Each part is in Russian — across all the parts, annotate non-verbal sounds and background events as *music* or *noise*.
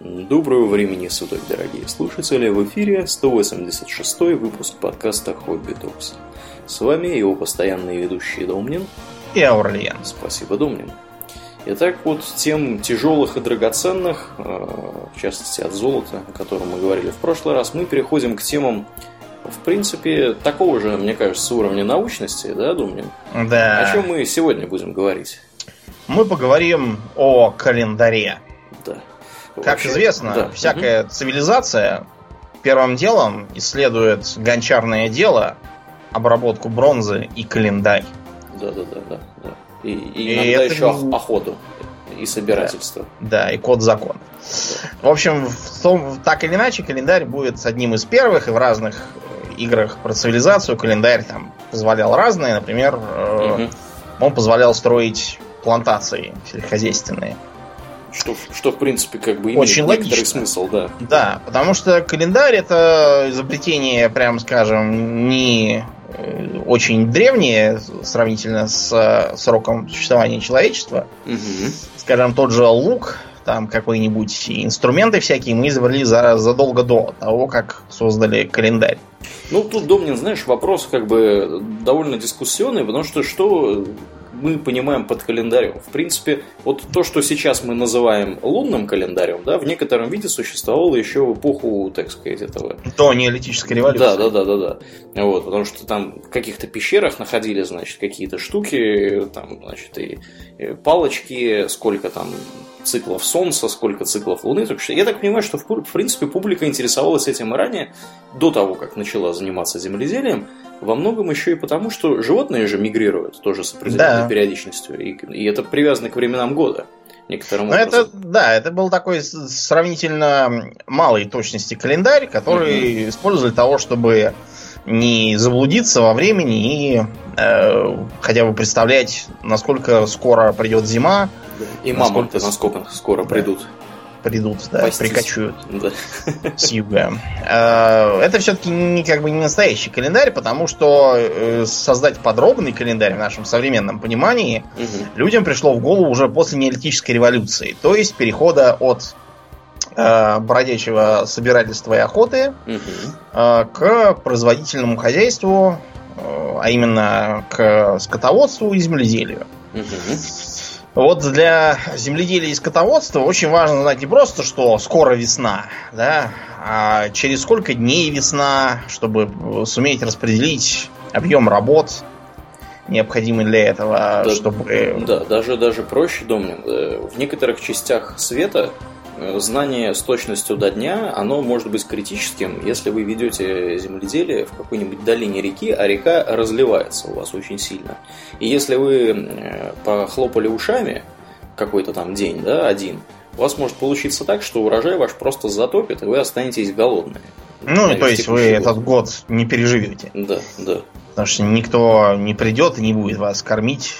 Доброго времени суток, дорогие слушатели! В эфире 186 выпуск подкаста «Хобби Токс». С вами его постоянные ведущие Домнин и Аурлиен. Спасибо, Домнин. Итак, вот тем тяжелых и драгоценных, э, в частности от золота, о котором мы говорили в прошлый раз, мы переходим к темам, в принципе, такого же, мне кажется, уровня научности, да, Домнин? Да. О чем мы сегодня будем говорить? Мы поговорим о календаре. Да. Как Вообще, известно, да. всякая цивилизация первым делом исследует гончарное дело, обработку бронзы и календарь. Да, да, да, да, да. И, и И иногда это еще не- охоту и собирательство. Да, и код закон. В общем, в том, так или иначе, календарь будет одним из первых, и в разных э, играх про цивилизацию календарь там позволял разные. Например, Мгм. он позволял строить плантации сельскохозяйственные. Что, что, в принципе, как бы имеет Очень некоторый логично. смысл, да. Да, потому что календарь это изобретение, прям скажем, не э, очень древнее сравнительно с э, сроком существования человечества. Мгм. Скажем, тот же лук, там какой-нибудь инструменты всякие мы изобрели за, задолго до того, как создали календарь. Ну, тут, Домнин, знаешь, вопрос как бы довольно дискуссионный, потому что что мы понимаем под календарем? В принципе, вот то, что сейчас мы называем лунным календарем, да, в некотором виде существовало еще в эпоху, так сказать, этого До неолитической революции. Да, да, да, да, да. Вот, потому что там в каких-то пещерах находили, значит, какие-то штуки, там, значит, и, и палочки, сколько там циклов Солнца, сколько циклов Луны. Так что я так понимаю, что в, в принципе публика интересовалась этим и ранее, до того, как начала заниматься земледелием, во многом еще и потому, что животные же мигрируют тоже с определенной Да. периодичностью, и, и это привязано к временам года некоторым Ну, это, да, это был такой сравнительно малой точности календарь, который использовали для того, чтобы не заблудиться во времени и э, хотя бы представлять, насколько скоро придет зима, И насколько мамонты насколько скоро Да. придут. Придут, да, Пастись. прикочуют Да. с юга. Э, Это все-таки не как бы не настоящий календарь, потому что э, создать подробный календарь в нашем современном понимании Мгм. людям пришло в голову уже после неолитической революции, то есть перехода от э, бродячего собирательства и охоты э, к производительному хозяйству, а именно к скотоводству и земледелию. Мгм. Вот для земледелия и скотоводства очень важно знать не просто, что скоро весна, да, а через сколько дней весна, чтобы суметь распределить объем работ, необходимый для этого, Да, чтобы... Да, даже, даже проще, Домнин. Э, В некоторых частях света знание с точностью до дня, оно может быть критическим, если вы ведете земледелие в какой-нибудь долине реки, а река разливается у вас очень сильно. И если вы э, похлопали ушами какой-то там день, да, один, у вас может получиться так, что урожай ваш просто затопит, и вы останетесь голодные. Ну, то есть вы текущий этот год. год не переживете. Да, да. Потому что никто не придет и не будет вас кормить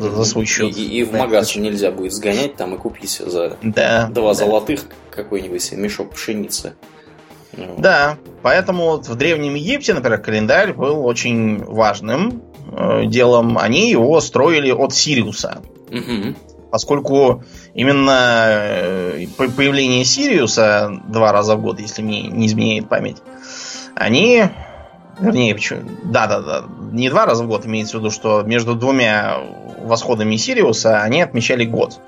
за, свой счет. и- и в Да, магаз нельзя будет сгонять там и купить за Да. два да. золотых какой-нибудь мешок пшеницы. Ну, Да, поэтому вот в Древнем Египте, например, календарь был очень важным э, делом. Они его строили от Сириуса, мгм. поскольку именно э, по- появление Сириуса два раза в год, если мне не изменяет память, они, вернее, почему, да-да-да, не два раза в год, имеется в виду, что между двумя восходами Сириуса они отмечали год.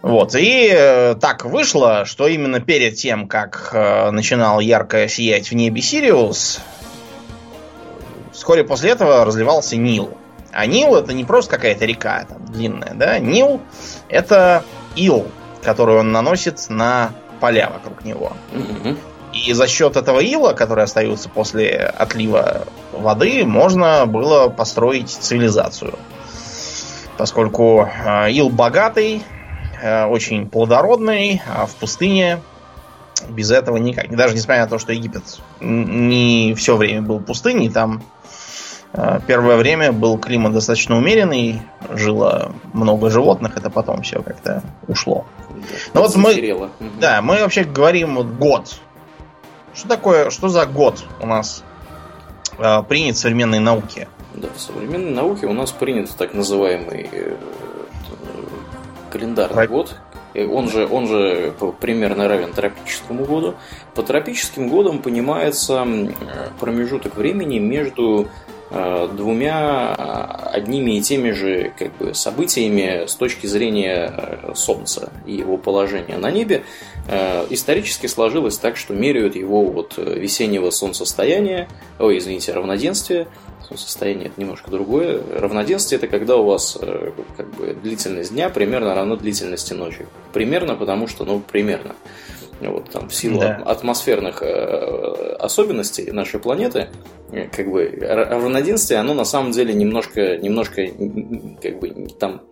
Вот, и э, так вышло, что именно перед тем, как э, начинал ярко сиять в небе Сириус, вскоре после этого разливался Нил. А Нил это не просто какая-то река там, длинная, да? Нил это ил, который он наносит на поля вокруг него. Мгм. И за счет этого ила, который остается после отлива воды, можно было построить цивилизацию. Поскольку э, ил богатый, э, очень плодородный, а в пустыне без этого никак. Даже несмотря на то, что Египет не все время был пустыней, там э, первое время был климат достаточно умеренный, жило много животных, это потом все как-то ушло. Ну вот мы-. Да, мы вообще говорим вот год. Что такое, что за год у нас э, принят в современной науке? Да, в современной науке у нас принят так называемый э, э, календарный Про- год. он же, он же примерно равен тропическому году. По тропическим годам понимается промежуток времени между Э, двумя э, одними и теми же как бы, событиями с точки зрения э, Солнца и его положения на небе. Исторически сложилось так, что меряют его от весеннего солнцестояния, ой, извините, равноденствия, солнцестояние это немножко другое. Равноденствие это когда у вас как бы длительность дня примерно равна длительности ночи. Примерно, потому что, ну, примерно. Вот, там, в силу да. атмосферных э, особенностей нашей планеты, э, как бы равноденствие, оно на самом деле немножко, немножко как бы там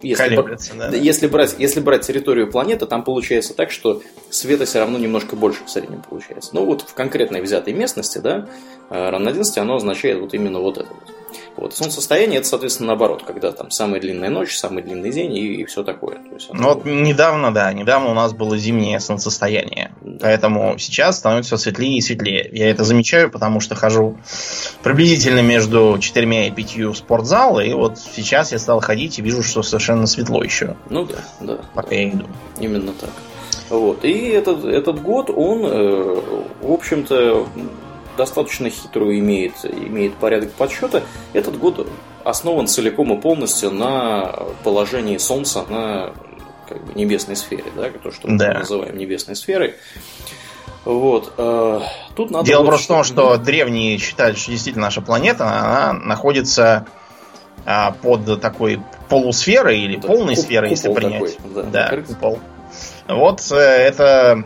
если, да, если, брать, если брать территорию планеты, там получается так, что света все равно немножко больше в среднем получается. Ну вот в конкретной взятой местности, да, э, равноденствие, оно означает вот именно вот это вот. Вот. Солнцестояние это, соответственно, наоборот, когда там самая длинная ночь, самый длинный день и, и все такое. То есть, оно... Ну вот недавно, да, недавно у нас было зимнее солнцестояние. Да. Поэтому сейчас становится все светлее и светлее. Я это замечаю, потому что хожу приблизительно между четырьмя и пятью в спортзал, и вот сейчас я стал ходить и вижу, что совершенно светло еще. Ну да, да. Пока да. я иду. Именно так. Вот. И этот, этот год, он, э, в общем-то, достаточно хитрую имеет, имеет порядок подсчета. Этот год основан целиком и полностью на положении Солнца на как бы, небесной сфере, да, то, что мы да. называем небесной сферой. Вот. Э, тут надо Дело просто в том, что древние считают, что действительно наша планета, она находится а, под такой полусферой или да, полной куп, сферой, если принять. Такой, да, да купол. Вот э, это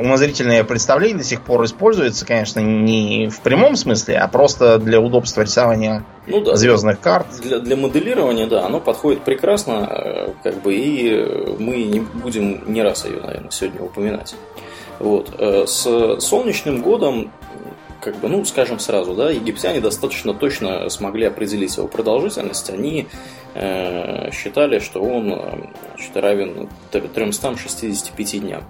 умозрительное представление до сих пор используется, конечно, не в прямом смысле, а просто для удобства рисования ну, да, звездных карт. Для, для моделирования, да, оно подходит прекрасно, э, как бы, и мы не будем не раз ее, наверное, сегодня упоминать. Вот. Э, с солнечным годом как бы, ну, скажем сразу, да, египтяне достаточно точно смогли определить его продолжительность. Они э, считали, что он значит, равен 365 дням.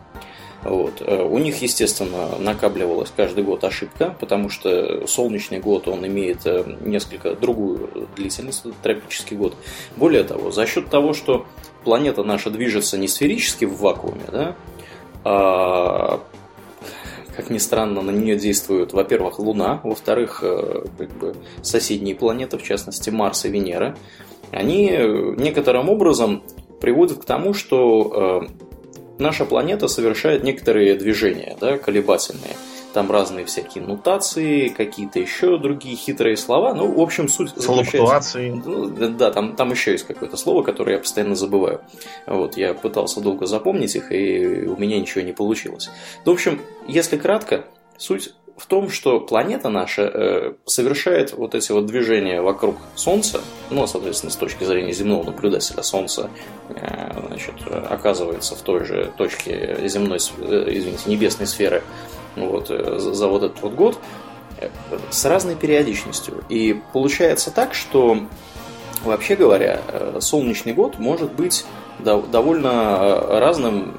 Вот. Э, у них, естественно, накапливалась каждый год ошибка, потому что солнечный год, он имеет э, несколько другую длительность, тропический год. Более того, за счет того, что планета наша движется не сферически в вакууме, да, а, как ни странно, на нее действуют, во-первых, Луна, во-вторых, э, как бы соседние планеты, в частности Марс и Венера, они некоторым образом приводят к тому, что наша планета совершает некоторые движения, да, колебательные. Там разные всякие нутации, какие-то еще другие хитрые слова. Ну, в общем, суть заключается... Ну, да, там, там еще есть какое-то слово, которое я постоянно забываю. Вот, я пытался долго запомнить их, и у меня ничего не получилось. Ну, в общем, если кратко, суть в том, что планета наша э, совершает вот эти вот движения вокруг Солнца, ну, соответственно, с точки зрения земного наблюдателя Солнце э, значит, оказывается в той же точке земной, э, извините, небесной сферы вот, э, за, вот этот вот год э, с разной периодичностью. И получается так, что, вообще говоря, э, солнечный год может быть довольно разным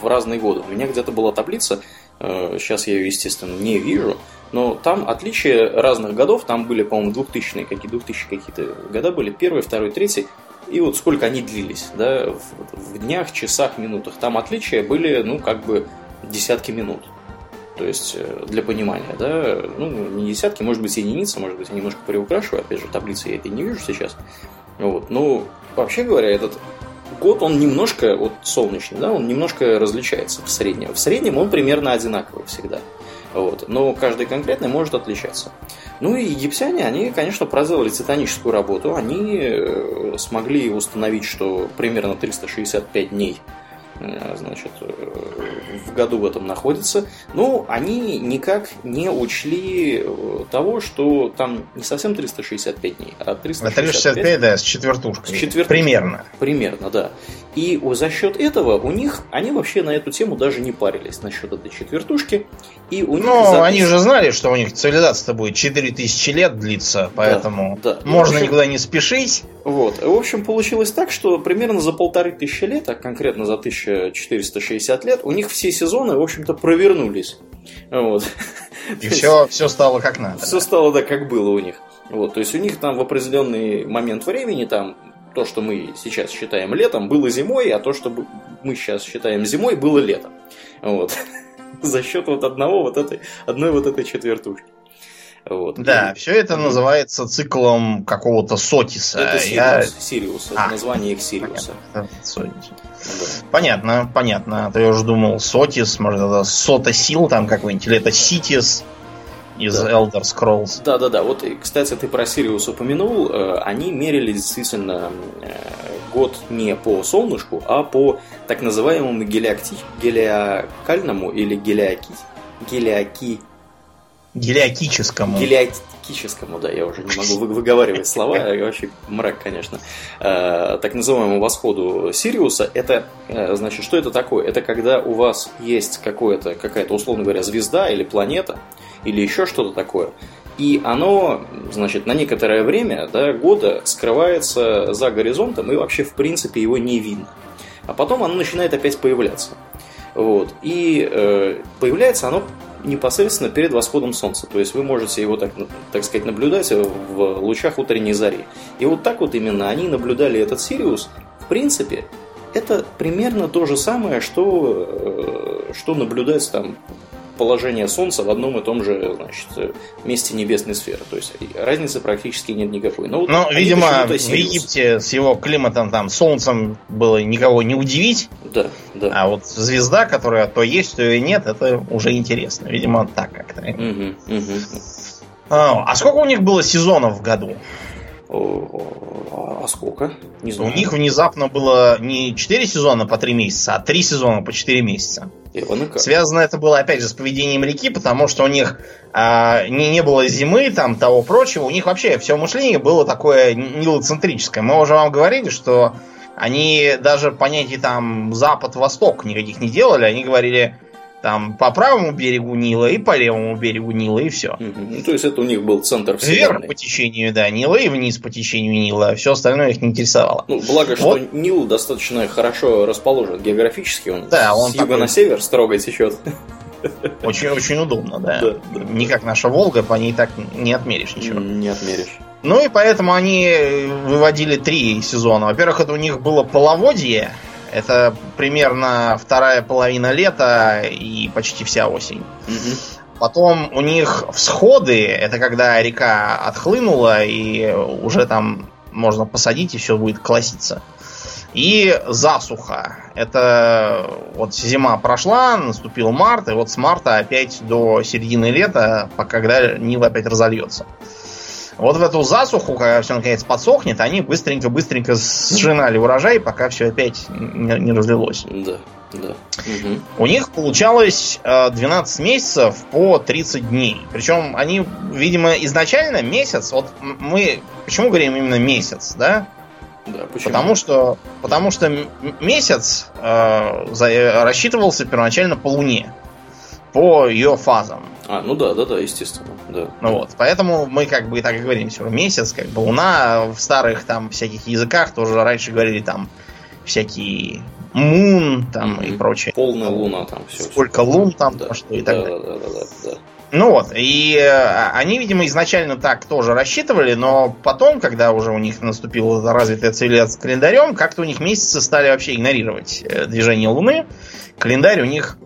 в разные годы. У меня где-то была таблица, Сейчас э, я ее, естественно, не вижу. Но там отличия разных годов, там были, по-моему, 2000-е, какие 2000 какие-то года были, первый, второй, третий, и вот сколько они длились, да, в, в днях, часах, минутах. Там отличия были, ну, как бы десятки минут. То есть, э, для понимания, да, ну, не десятки, может быть, единицы, может быть, я немножко приукрашиваю, опять же, таблицы я этой не вижу сейчас. Вот. Ну, вообще говоря, этот год, он немножко, вот солнечный, да, он немножко различается в среднем. В среднем он примерно одинаковый всегда. Вот. Но каждый конкретный может отличаться. Ну и египтяне, они, конечно, проделали титаническую работу. Они э, смогли установить, что примерно 365 дней значит, э, в году в этом находится, но они никак не учли э, того, что там не совсем 365 дней, а 365... 365, да, с четвертушкой. С четвертушкой. Примерно. Примерно, да. И за счет этого у них, они вообще на эту тему даже не парились, насчет этой четвертушки. И у них ну, запись... они же знали, что у них цивилизация будет 4000 лет длиться, поэтому да, да. можно общем, никуда не спешить. Вот. В общем, получилось так, что примерно за полторы тысячи лет, а конкретно за 1460 лет, у них все сезоны, в общем-то, провернулись. Вот. И *laughs* все, все стало как надо. Все стало, да, как было у них. Вот, то есть у них там в определенный момент времени, там то, что мы сейчас считаем летом, было зимой, а то, что мы сейчас считаем зимой, было летом. Вот. *laughs* За счет вот одного вот этой, одной вот этой четвертушки. Вот. Да, и... все это называется циклом какого-то Сотиса. Это Сириус, Я... Сириус а, это название их Сириуса. Понятно, да. понятно, понятно. А я уже думал Сотис, может это Сота Сил там какой-нибудь, или это Ситис из да. Elder Scrolls. Да, да, да. Вот, кстати, ты про Сириус упомянул. Э, они мерили действительно э, год не по солнышку, а по так называемому гелиакти... гелиокальному или гелиаки... гелиаки... Гелиокическому. Гелиокическому, да, я уже не могу выговаривать слова, вообще мрак, конечно. Э, так называемому восходу Сириуса, это, значит, что это такое? Это когда у вас есть какое-то, какая-то, условно говоря, звезда или планета, или еще что-то такое. И оно, значит, на некоторое время, да, года скрывается за горизонтом, и вообще, в принципе, его не видно. А потом оно начинает опять появляться. Вот. И э, появляется оно непосредственно перед восходом солнца. То есть вы можете его, так, так сказать, наблюдать в лучах утренней зари. И вот так вот именно они наблюдали этот Сириус. В принципе, это примерно то же самое, что, э, что наблюдается там положение Солнца в одном и том же значит, месте небесной сферы. То есть разницы практически нет никакой. Но, вот Но видимо, в Египте с его климатом, там, Солнцем было никого не удивить. Да, да. А вот звезда, которая то есть, то и нет, это уже интересно. Видимо, так как-то. Угу, угу. А сколько у них было сезонов в году? А сколько? Не знаю. У них внезапно было не 4 сезона по 3 месяца, а 3 сезона по 4 месяца. Связано это было опять же с поведением реки, потому что у них а, не, не было зимы, там того прочего. У них вообще все мышление было такое нилоцентрическое. Мы уже вам говорили, что они даже понятий там запад-восток никаких не делали. Они говорили, там по правому берегу Нила и по левому берегу Нила, и все. Ну, то есть это у них был центр вселенной. Вверх по течению, да, Нила и вниз по течению Нила. А все остальное их не интересовало. Ну, благо, вот. что Нил достаточно хорошо расположен географически. Он да, он с юга такой... на север строго течет. Очень-очень удобно, да. да, да. Не как наша Волга, по ней так не отмеришь ничего. Не отмеришь. Ну и поэтому они выводили три сезона. Во-первых, это у них было половодье, это примерно вторая половина лета и почти вся осень. Угу. Потом у них всходы, это когда река отхлынула и уже там можно посадить и все будет класситься. И засуха. Это вот зима прошла, наступил март, и вот с марта опять до середины лета, когда Нил опять разольется. Вот в эту засуху, когда все наконец подсохнет, они быстренько-быстренько сжинали урожай, пока все опять не, не разлилось. Да, да. Угу. У них получалось 12 э, месяцев по 30 дней. Причем они, видимо, изначально месяц, вот мы почему говорим именно месяц, да? Да, почему? Потому что, потому что месяц э, за, рассчитывался первоначально по Луне по ее фазам. А, ну да, да, да, естественно, да. Ну вот, поэтому мы как бы так и говорим все месяц, как бы луна в старых там всяких языках тоже раньше говорили там всякие мун там mm-hmm. и прочее. Полная луна там все. Сколько все. лун там, да. что и так да, далее. Да, да, да, да. Ну вот, и э, они, видимо, изначально так тоже рассчитывали, но потом, когда уже у них наступила развитая цивилизация с календарем, как-то у них месяцы стали вообще игнорировать э, движение Луны. Календарь у них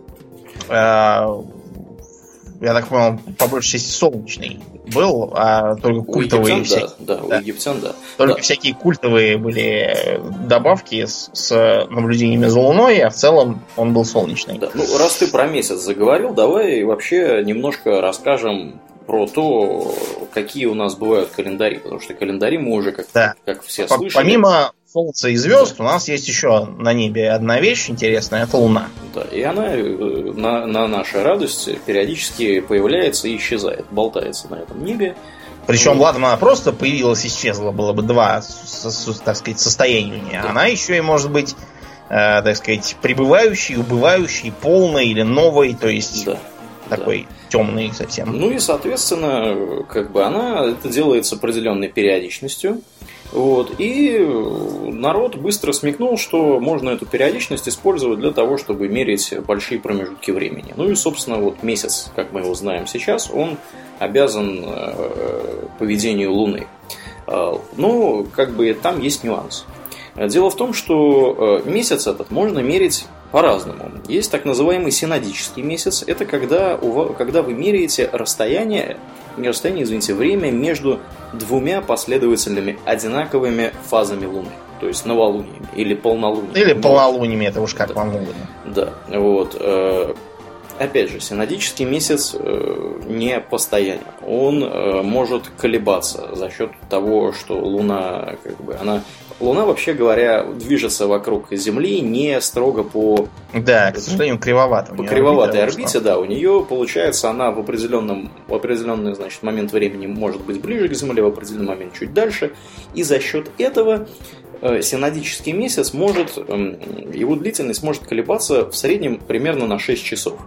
я так понял, по большей части солнечный был, а только культовые у египтян, всякие. Да, да, да, у египтян, да. Только да. всякие культовые были добавки с, с наблюдениями за Луной, а в целом он был солнечный. Да. Ну, раз ты про месяц заговорил, давай вообще немножко расскажем про то, какие у нас бывают календари, потому что календари мы уже, как, да. как все По- слышали... Помимо Солнца и звезд, у нас есть еще на небе одна вещь интересная, это Луна. Да, и она э, на, на нашей радости периодически появляется и исчезает, болтается на этом небе. Причем, вот. ладно, она просто появилась, исчезла, было бы два, так сказать, состояния. Да. Она еще и может быть, э, так сказать, пребывающей, убывающей, полной или новой, то есть да. такой да. темный совсем. Ну и, соответственно, как бы она это делает с определенной периодичностью. Вот. И народ быстро смекнул, что можно эту периодичность использовать для того, чтобы мерить большие промежутки времени. Ну и, собственно, вот месяц, как мы его знаем сейчас, он обязан э, поведению Луны. Но, как бы, там есть нюанс. Дело в том, что месяц этот можно мерить по-разному. Есть так называемый синодический месяц. Это когда, у вас, когда вы меряете расстояние, не расстояние, извините, время между двумя последовательными одинаковыми фазами Луны. То есть новолуниями или полнолуниями. Или полнолуниями, это уж как да. вам угодно. Да, вот. Э, опять же, синодический месяц э, не постоянен. Он э, может колебаться за счет того, что Луна, как бы, она Луна, вообще говоря, движется вокруг Земли не строго по... Да, к сожалению, кривовато. По кривоватой орбите, да. У нее, получается, она в определенном, в определенный значит, момент времени может быть ближе к Земле, в определенный момент чуть дальше. И за счет этого э, синодический месяц может, эм, его длительность может колебаться в среднем примерно на 6 часов.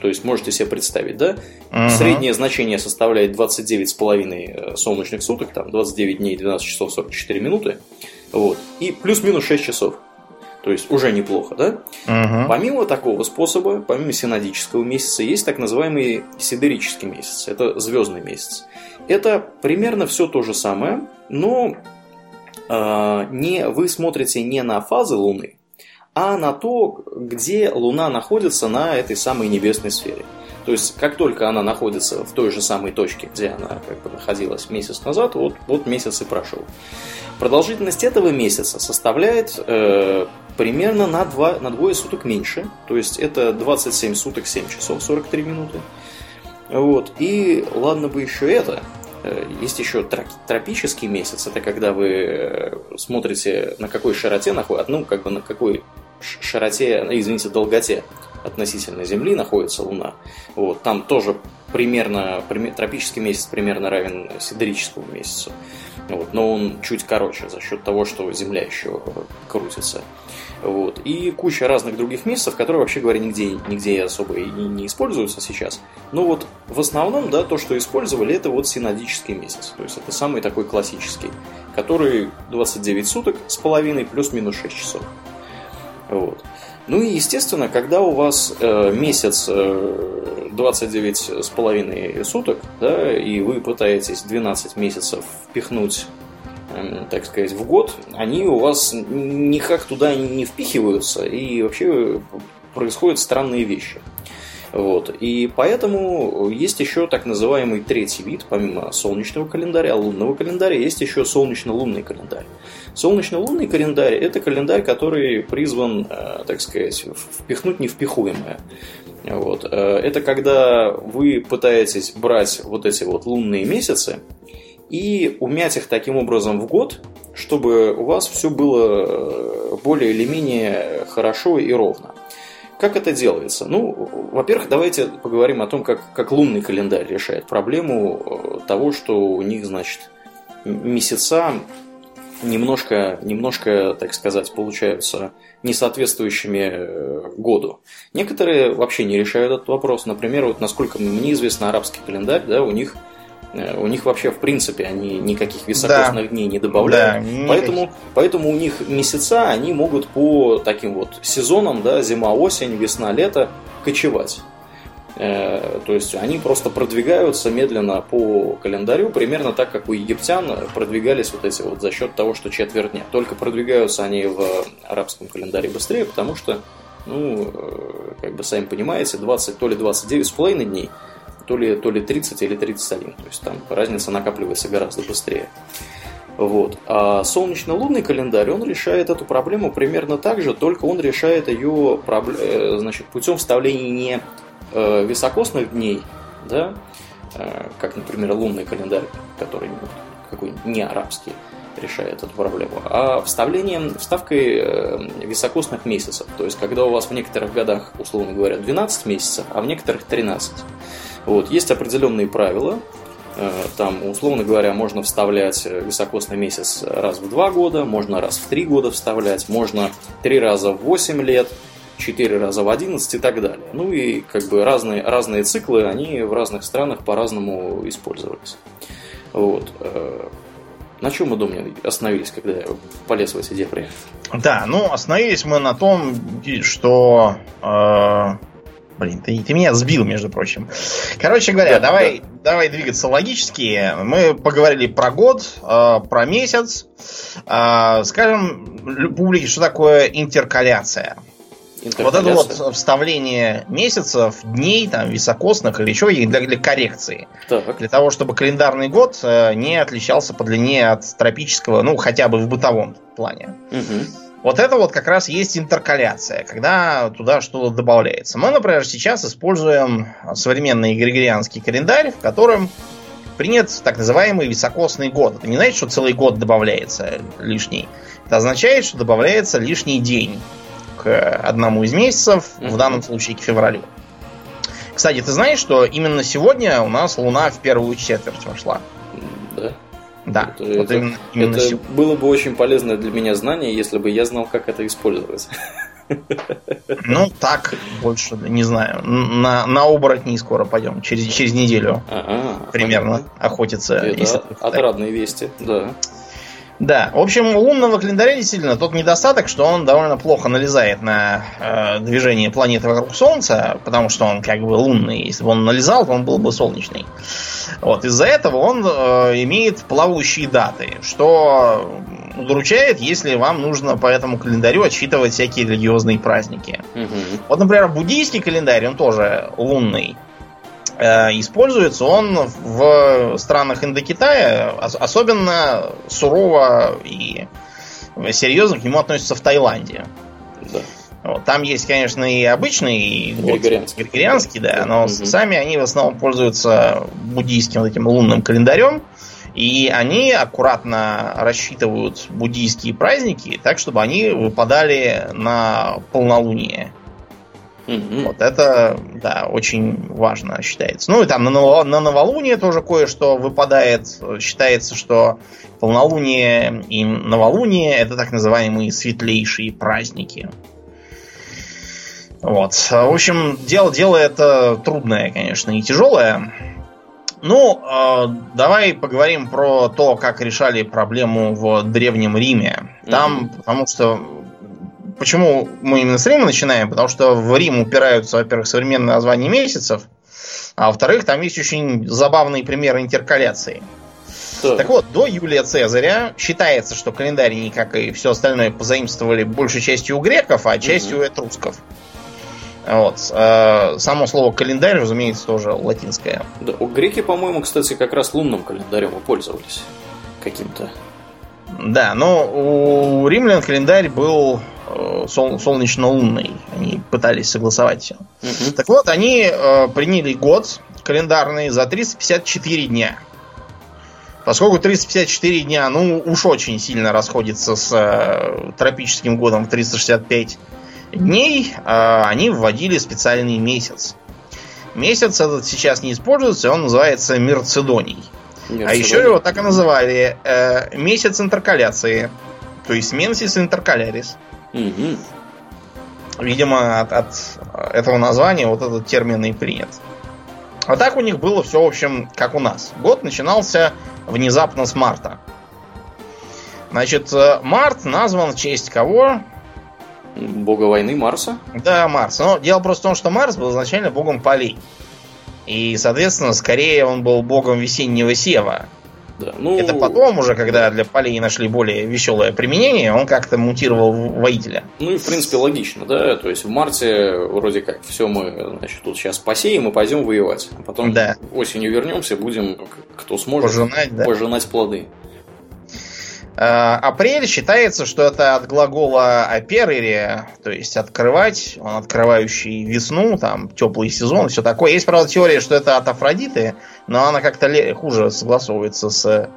То есть можете себе представить, да? Угу. Среднее значение составляет 29,5 э, солнечных суток, там 29 дней, 12 часов 44 минуты. Вот. И плюс-минус 6 часов. То есть уже неплохо, да? Угу. Помимо такого способа, помимо синодического месяца, есть так называемый сидерический месяц. Это звездный месяц. Это примерно все то же самое, но э, не, вы смотрите не на фазы Луны, а на то, где Луна находится на этой самой небесной сфере. То есть, как только она находится в той же самой точке, где она как бы находилась месяц назад, вот, вот месяц и прошел. Продолжительность этого месяца составляет э, примерно на, 2, на двое суток меньше. То есть это 27 суток 7 часов 43 минуты. Вот. И ладно бы еще это. Э, есть еще тропический месяц. Это когда вы э, смотрите, на какой широте находится, ну, как бы на какой широте, извините, долготе относительно Земли находится Луна. Вот, там тоже примерно, тропический месяц примерно равен сидерическому месяцу. Вот, но он чуть короче за счет того, что Земля еще крутится. Вот. И куча разных других месяцев, которые, вообще говоря, нигде, нигде особо и не используются сейчас. Но вот в основном, да, то, что использовали, это вот синодический месяц. То есть это самый такой классический, который 29 суток с половиной плюс-минус 6 часов. Вот. Ну и, естественно, когда у вас э, месяц э, 29 с половиной суток, да, и вы пытаетесь 12 месяцев впихнуть, э, так сказать, в год, они у вас никак туда не впихиваются, и вообще происходят странные вещи. Вот. И поэтому есть еще так называемый третий вид, помимо солнечного календаря, лунного календаря, есть еще солнечно-лунный календарь. Солнечно-лунный календарь – это календарь, который призван, э, так сказать, впихнуть невпихуемое. Вот. Э, это когда вы пытаетесь брать вот эти вот лунные месяцы и умять их таким образом в год, чтобы у вас все было э, более или менее хорошо и ровно. Как это делается? Ну, во-первых, давайте поговорим о том, как, как лунный календарь решает проблему э, того, что у них, значит, месяца немножко, немножко, так сказать, получаются несоответствующими э, году. Некоторые вообще не решают этот вопрос. Например, вот насколько мне известно, арабский календарь, да, у них у них вообще, в принципе, они никаких високосных да. дней не добавляют. Да, поэтому, поэтому у них месяца, они могут по таким вот сезонам, да, зима, осень, весна, лето, кочевать. Э, то есть они просто продвигаются медленно по календарю, примерно так, как у египтян продвигались вот эти вот за счет того, что четверть дня. Только продвигаются они в арабском календаре быстрее, потому что, ну, э, как бы сами понимаете, 20, то ли 29 с половиной дней – то ли, то ли 30 или 31. То есть там разница накапливается гораздо быстрее. Вот. А солнечно-лунный календарь, он решает эту проблему примерно так же, только он решает ее э, значит, путем вставления не э, високосных дней, да, э, как, например, лунный календарь, который какой не арабский, решает эту проблему, а вставлением, вставкой високосных месяцев. То есть, когда у вас в некоторых годах, условно говоря, 12 месяцев, а в некоторых 13. Вот, есть определенные правила. Э, там, условно говоря, можно вставлять високосный месяц раз в два года, можно раз в три года вставлять, можно три раза в восемь лет, четыре раза в одиннадцать и так далее. Ну и как бы разные, разные циклы, они в разных странах по-разному использовались. Вот. Э, на чем мы, Домнин, остановились, когда я полез в эти дебри? Да, ну, остановились мы на том, что э, Блин, ты, ты меня сбил, между прочим. Короче говоря, да, давай, да. давай двигаться логически. Мы поговорили про год, э, про месяц. Э, скажем публике, что такое интеркаляция. Вот это вот вставление месяцев, дней, там, високосных или чего, для, для коррекции. Так. Для того, чтобы календарный год э, не отличался по длине от тропического, ну, хотя бы в бытовом плане. Угу. Вот это вот как раз есть интеркаляция, когда туда что-то добавляется. Мы, например, сейчас используем современный григорианский календарь, в котором принят так называемый високосный год. Это не значит, что целый год добавляется лишний. Это означает, что добавляется лишний день к одному из месяцев, в данном случае к февралю. Кстати, ты знаешь, что именно сегодня у нас Луна в первую четверть вошла? Да. Это, вот это, именно, именно это было бы очень полезное для меня знание, если бы я знал, как это использовать. Ну, так, больше, не знаю. На, на оборотней скоро пойдем. Через, через неделю а примерно понятно. охотиться. Это отрадные вести, да. Да, в общем, у лунного календаря действительно тот недостаток, что он довольно плохо налезает на э, движение планеты вокруг Солнца, потому что он как бы лунный. Если бы он налезал, то он был бы солнечный. Вот, из-за этого он э, имеет плавающие даты, что удручает, если вам нужно по этому календарю отсчитывать всякие религиозные праздники. Угу. Вот, например, буддийский календарь, он тоже лунный. Э, используется он в странах Индокитая особенно сурово и серьезно к нему относятся в Таиланде. Да. Вот, там есть, конечно, и обычный, и григорианский, григорианский да, но угу. сами они в основном пользуются буддийским вот этим лунным календарем. И они аккуратно рассчитывают буддийские праздники так, чтобы они выпадали на полнолуние. Mm-hmm. Вот это, да, очень важно считается. Ну и там на, на новолуние тоже кое-что выпадает. Считается, что полнолуние и новолуние это так называемые светлейшие праздники. Вот. В общем, дело, дело это трудное, конечно, и тяжелое. Ну, э, давай поговорим про то, как решали проблему в Древнем Риме. Там, mm-hmm. потому что Почему мы именно с Рима начинаем? Потому что в Рим упираются, во-первых, современные названия месяцев, а во-вторых, там есть очень забавный пример интеркаляции. Так. так вот, до Юлия Цезаря считается, что календарь, как и все остальное, позаимствовали большей частью у греков, а частью угу. у этрусков. Вот. Э, само слово календарь, разумеется, тоже латинское. Да, у греки, по-моему, кстати, как раз лунным календарем и пользовались каким-то. Да, но у римлян календарь был сол, солнечно-лунный. Они пытались согласовать все. Угу. Так вот, они э, приняли год календарный за 354 дня. Поскольку 354 дня, ну, уж очень сильно расходится с э, тропическим годом в 365 дней, э, они вводили специальный месяц. Месяц этот сейчас не используется, он называется Мерцедоний. Мерцедоний. А еще его так и называли э, месяц интеркаляции. То есть Менсис интеркалярис. Угу. Видимо, от, от этого названия вот этот термин и принят. А так у них было все, в общем, как у нас. Год начинался внезапно с марта. Значит, э, март назван в честь кого? Бога войны Марса? Да, Марс. Но дело просто в том, что Марс был изначально богом полей. И, соответственно, скорее он был богом весеннего сева. Да, ну... Это потом уже, когда для полей нашли более веселое применение, он как-то мутировал в воителя. Ну и в принципе логично, да. То есть в марте вроде как все мы, значит, тут сейчас посеем и пойдем воевать. А потом да. осенью вернемся, будем, кто сможет, пожинать, да. пожинать плоды. Э, апрель считается, что это от глагола аперире, то есть открывать, он открывающий весну, там теплый сезон, все такое. Есть, правда, теория, что это от Афродиты, но она как-то хуже согласовывается с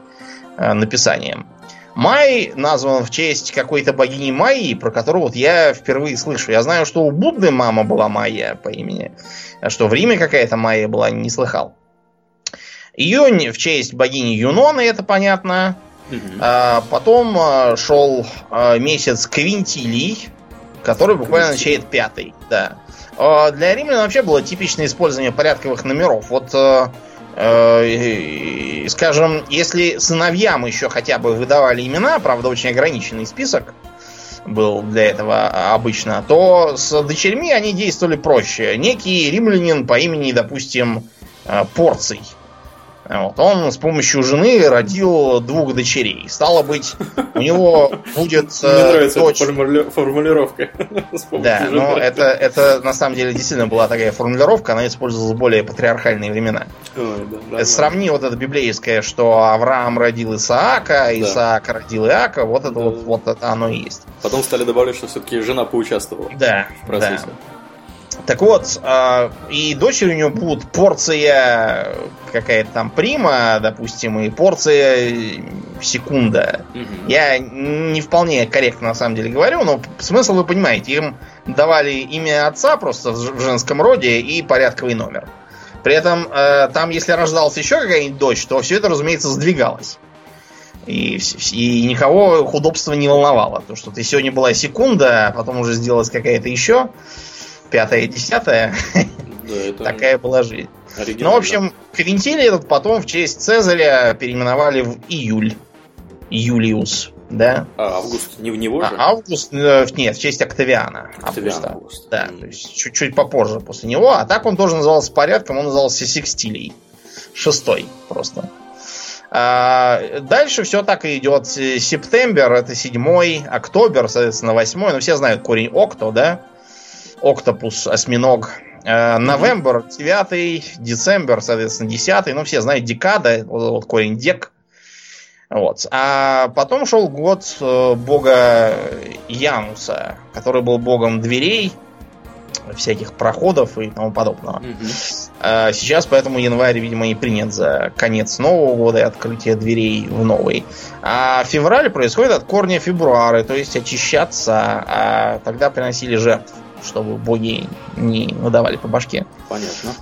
э, написанием. Май назван в честь какой-то богини Майи, про которую вот я впервые слышу. Я знаю, что у Будды мама была Майя по имени, а что в Риме какая-то Майя была, не слыхал. Июнь в честь богини Юноны, это понятно. А, потом а, шел а, месяц Квинтилий, который буквально означает пятый. Да. А, для римлян вообще было типичное использование порядковых номеров. Вот, а, скажем, если сыновьям еще хотя бы выдавали имена, правда, очень ограниченный список, был для этого обычно, то с дочерьми они действовали проще. Некий римлянин по имени, допустим, э, Порций вот. Он с помощью жены родил двух дочерей. Стало быть, у него будет *laughs* Мне нравится дочь... формули- формулировка. *laughs* Да, жены. но это, это на самом деле действительно была такая формулировка, она использовалась в более патриархальные времена. Ой, да. Сравни вот это библейское, что Авраам родил Исаака, Да. Исаак родил Иака, вот это вот, вот это оно и есть. Потом стали добавлять, что все-таки жена поучаствовала Да, в процессе. да. Так вот, э, и дочери у него будут порция какая-то там прима, допустим, и порция секунда. Мгм. Я не вполне корректно на самом деле говорю, но смысл вы понимаете. Им давали имя отца просто в женском роде и порядковый номер. При этом э, там, если рождалась еще какая-нибудь дочь, то все это, разумеется, сдвигалось. И, и никого их удобство не волновало. То, что ты сегодня была секунда, а потом уже сделалась какая-то еще, десятая, Да, это такая была жизнь. Ну, в общем, Квинтилий этот потом в честь Цезаря переименовали в Июль. Юлиус, да? А, Август не в него А же? Август, э, нет, в честь Октавиана. Октавиан. Август. Да, то есть чуть-чуть попозже после него. А так он тоже назывался порядком, он назывался Секстилий. Шестой просто. А, дальше все так и идет. Септембер это седьмой, октобер, соответственно, восьмой. Ну, все знают корень окто, да? Октопус, осьминог. Э, Новембр, девятый, децембер, соответственно, десятый. Ну, все знают декада, вот, вот корень дек. Вот. А потом шел год э, бога Януса, который был богом дверей, всяких проходов и тому подобного. А Сейчас поэтому январь, видимо, и принят за конец нового года и открытие дверей в новый. А февраль происходит от корня февруары, то есть очищаться, а тогда приносили жертв, чтобы боги не надавали по башке. Понятно.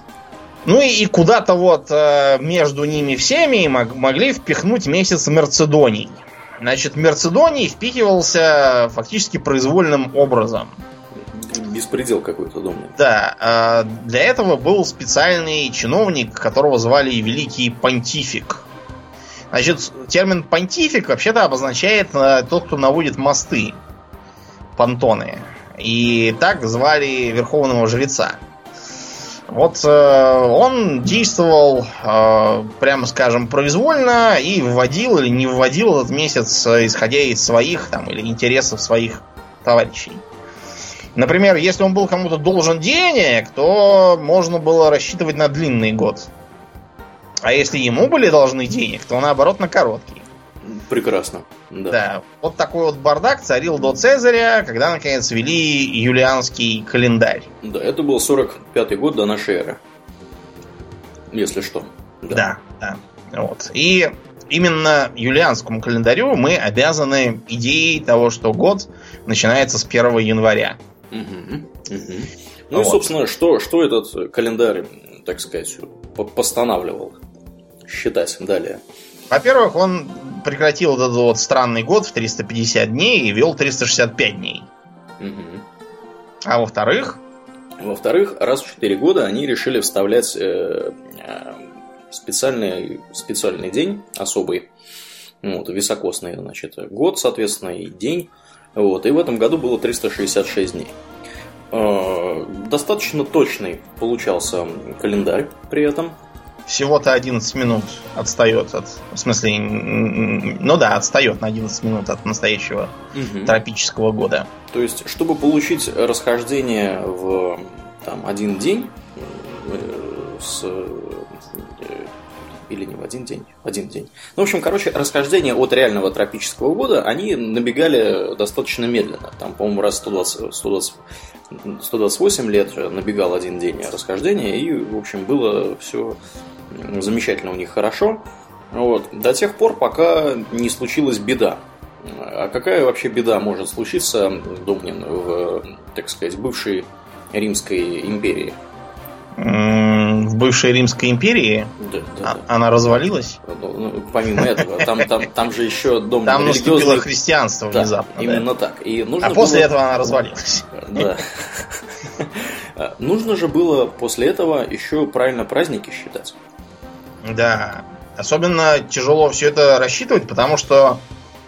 Ну и, и куда-то вот э, между ними всеми мог- могли впихнуть месяц Мерцедоний. Значит, Мерцедоний впихивался фактически произвольным образом. Беспредел какой-то, думаю. Да, э, для этого был специальный чиновник, которого звали Великий Понтифик. Значит, термин понтифик вообще-то обозначает э, тот, кто наводит мосты, понтоны. И так звали верховного жреца. Вот э, он действовал, э, прямо скажем, произвольно и вводил или не вводил этот месяц, э, исходя из своих там или интересов своих товарищей. Например, если он был кому-то должен денег, то можно было рассчитывать на длинный год. А если ему были должны денег, то наоборот на короткий. Прекрасно. Да. Да. Вот такой вот бардак царил до Цезаря, когда наконец ввели юлианский календарь. Да, это был 45-й год до нашей эры. Если что. Да, да. Вот. И именно юлианскому календарю мы обязаны идеей того, что год начинается с 1 января. Мгм. Мгм. Ну и, Вот. собственно, что, что этот календарь, так сказать, по- постанавливал считать далее? Во-первых, он прекратил этот вот странный год в 350 дней и вел 365 дней. Мгм. А во-вторых, Во-вторых, раз в 4 года они решили вставлять э, э, специальный, специальный день, особый, вот, високосный, значит, год, соответственно, и день. Вот, и в этом году было 366 дней. Э, Достаточно точный получался календарь при этом. Всего-то 11 минут отстает от... В смысле, ну да, отстает на 11 минут от настоящего тропического года. То есть, чтобы получить расхождение в там, один день э, с э, или не в один день, в один день. Ну, в общем, короче, расхождение от реального тропического года, они набегали достаточно медленно. Там, по-моему, раз 120, 120, 128 лет набегал один день расхождения, и, в общем, было все замечательно у них хорошо. Вот. До тех пор, пока не случилась беда. А какая вообще беда может случиться, Домнин, в, так сказать, бывшей Римской империи? В бывшей Римской империи Да, да, а- да. она развалилась. Ну, помимо этого, там, там, там же еще дом Там наступило религиозный- христианство Да, внезапно. да. именно так. И нужно А после было- этого она развалилась. Да. *laughs* Нужно же было после этого еще правильно праздники считать. Да. Особенно тяжело все это рассчитывать, потому что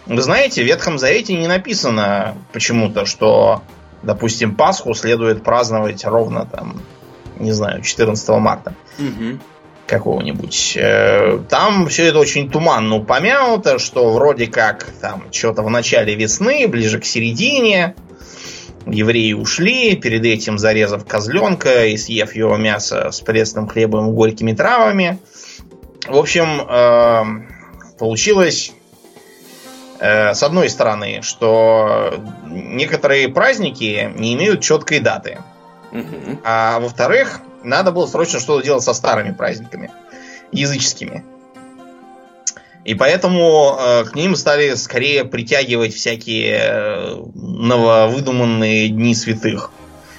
Вы знаете, в Ветхом Завете не написано почему-то, что, допустим, Пасху следует праздновать ровно там, не знаю, 14 марта. Мгм. какого-нибудь. Э, Там все это очень туманно упомянуто, что вроде как там что-то в начале весны, ближе к середине, евреи ушли, перед этим зарезав козленка и съев его мясо с пресным хлебом и горькими травами. В общем, э, получилось э, с одной стороны, что некоторые праздники не имеют четкой даты. А во-вторых, надо было срочно что-то делать со старыми праздниками, языческими. И поэтому э, к ним стали скорее притягивать всякие э, нововыдуманные дни святых.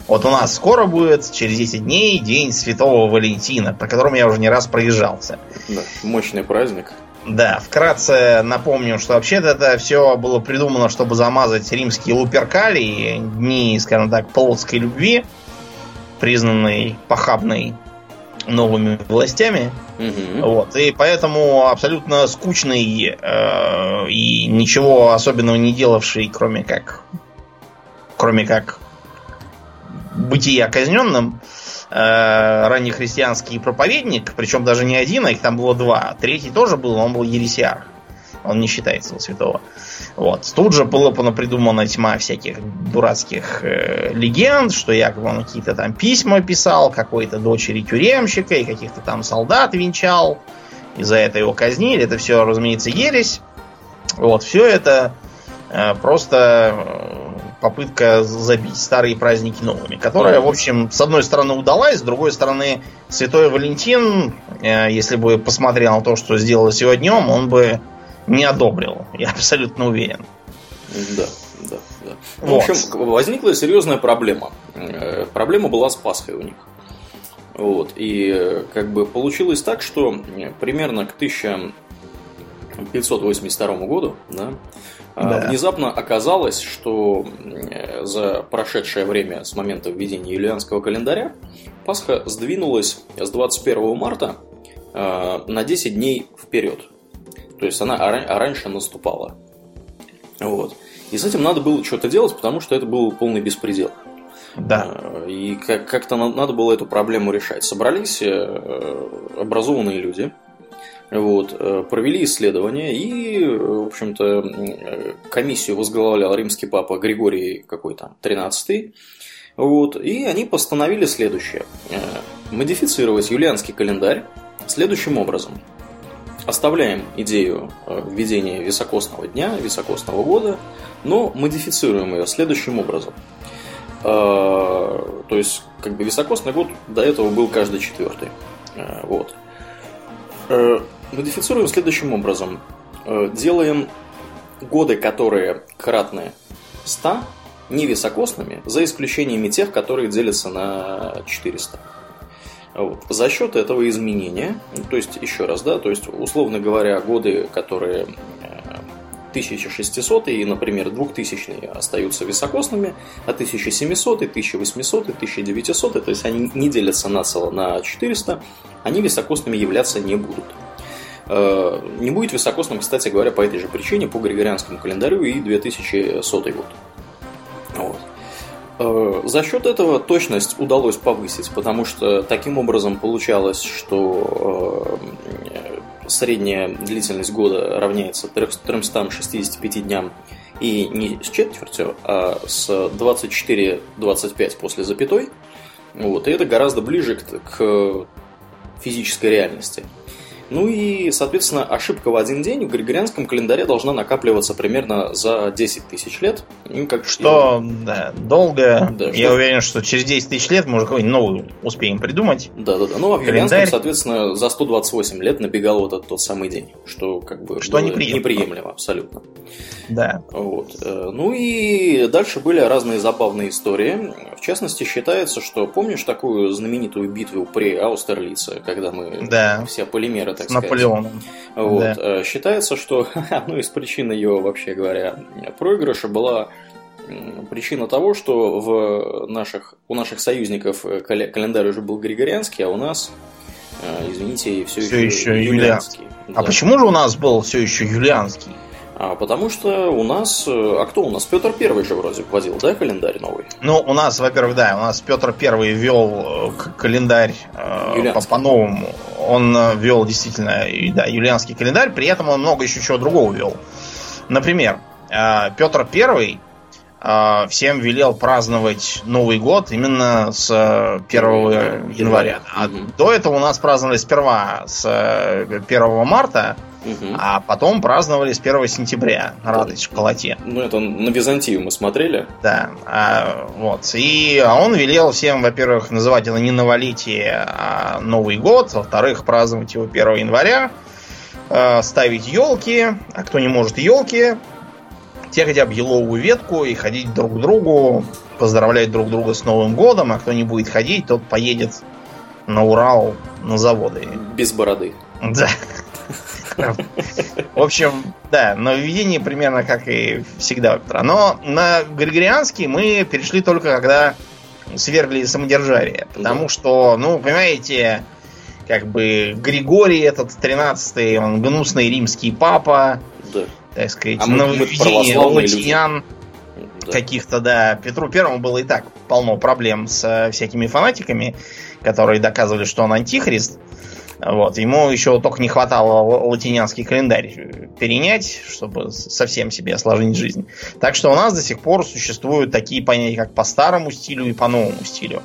Вот у нас скоро будет, через 10 дней, день Святого Валентина, по которому я уже не раз проезжался. Да, мощный праздник. Да, вкратце напомню, что вообще-то это все было придумано, чтобы замазать римские луперкалии, дни, скажем так, плотской любви, признанной похабной новыми властями. Мгм. Вот. И поэтому абсолютно скучный э, и ничего особенного не делавший, кроме как кроме как бытия казненным, э, раннехристианский проповедник, причем даже не один, а их там было два. Третий тоже был, он был ересиарх. Он не считается за святого. Вот. Тут же была придумана тьма всяких дурацких э, легенд, что якобы он какие-то там письма писал какой-то дочери тюремщика и каких-то там солдат венчал. И за это его казнили. Это все, разумеется, ересь. Вот, все это э, просто э, попытка забить старые праздники новыми, которая, в общем, с одной стороны удалась, с другой стороны, Святой Валентин, э, если бы посмотрел на то, что сделалось его днем, он бы не одобрил. Я абсолютно уверен. Да, да, да. В Вот. общем, возникла серьезная проблема. Э, Проблема была с Пасхой у них. Вот. И э, как бы получилось так, что примерно к 1582 году да, Да. внезапно оказалось, что э, за прошедшее время с момента введения юлианского календаря Пасха сдвинулась с 21 марта э, на 10 дней вперед. То есть она а раньше наступала. Вот. И с этим надо было что-то делать, потому что это был полный беспредел. Да. Э, И как- как-то на- надо было эту проблему решать. Собрались образованные люди, вот, э, провели исследования, и, э, в общем-то, э, комиссию возглавлял римский папа Григорий какой-то, 13 вот, и они постановили следующее. Модифицировать юлианский календарь следующим образом. Оставляем идею введения високосного дня, високосного года, но модифицируем ее следующим образом. То есть, как бы високосный год до этого был каждый четвертый. Вот. Э, Модифицируем следующим образом. Э, Делаем годы, которые кратны 100, не високосными, за исключениями тех, которые делятся на 400. Вот. За счет этого изменения, то есть, еще раз, да, то есть, условно говоря, годы, которые э, 1600 и, например, 2000 остаются високосными, а 1700, 1800, 1900, то есть они не делятся нацело на 400, они високосными являться не будут. Э, Не будет високосным, кстати говоря, по этой же причине, по григорианскому календарю и 2100 год. Вот. Э, За счет этого точность удалось повысить, потому что таким образом получалось, что э, средняя длительность года равняется 365 дням и не с четвертью, а с 24-25 после запятой. Вот, и это гораздо ближе к, к физической реальности. Ну и, соответственно, ошибка в один день в григорианском календаре должна накапливаться примерно за 10 тысяч лет. Ну, как Что, да, долго. Да, Я что- уверен, что через 10 тысяч лет мы уже какой-нибудь новый успеем придумать. Да, да, да. Ну, а в Календарь. юлианском, соответственно, за 128 лет набегал вот этот тот самый день, что как бы Что неприемлемо. неприемлемо абсолютно. Да. Вот. Э, Ну и дальше были разные забавные истории. В частности, считается, что помнишь такую знаменитую битву при Аустерлице, когда мы Да. все полимеры, так С сказать. Наполеоном. Вот. Да. Э, Считается, что *laughs* одной из причин ее, вообще говоря, проигрыша была причина того, что в наших, у наших союзников э, календарь уже был григорианский, а у нас, э, извините, все, Всё еще, еще юлианский. А почему же у нас был все еще юлианский? А потому что у нас... А кто у нас? Петр Первый же вроде вводил, да, календарь новый? Ну, у нас, во-первых, да, у нас Петр Первый ввел календарь э, по- по-новому. Он ввел действительно, да, юлианский календарь, при этом он много еще чего другого ввел. Например, э, Петр Первый э, всем велел праздновать Новый год именно с 1 января. А угу. до этого у нас праздновали сперва с 1 марта, Угу. А потом праздновали с 1 сентября на радость шоколате. Ну, это на Византию мы смотрели. Да. А, вот. И а он велел всем, во-первых, называть это не новолетие, а Новый год. Во-вторых, праздновать его 1 января. А, ставить елки. А кто не может елки, те хотя бы еловую ветку и ходить друг к другу, поздравлять друг друга с Новым годом, а кто не будет ходить, тот поедет на Урал на заводы. Без бороды. Да. В общем, да, нововведение примерно как и всегда. Но на Григорианский мы перешли только когда свергли самодержавие. Потому да. что, ну, понимаете, как бы Григорий этот 13-й, он гнусный римский папа. Да. Так сказать, а нововведение латинян да. каких-то, да. Петру Первому было и так полно проблем с всякими фанатиками, которые доказывали, что он антихрист. Вот. Ему еще только не хватало латинянский календарь перенять, чтобы совсем себе осложнить жизнь. Так что у нас до сих пор существуют такие понятия, как по старому стилю и по новому стилю.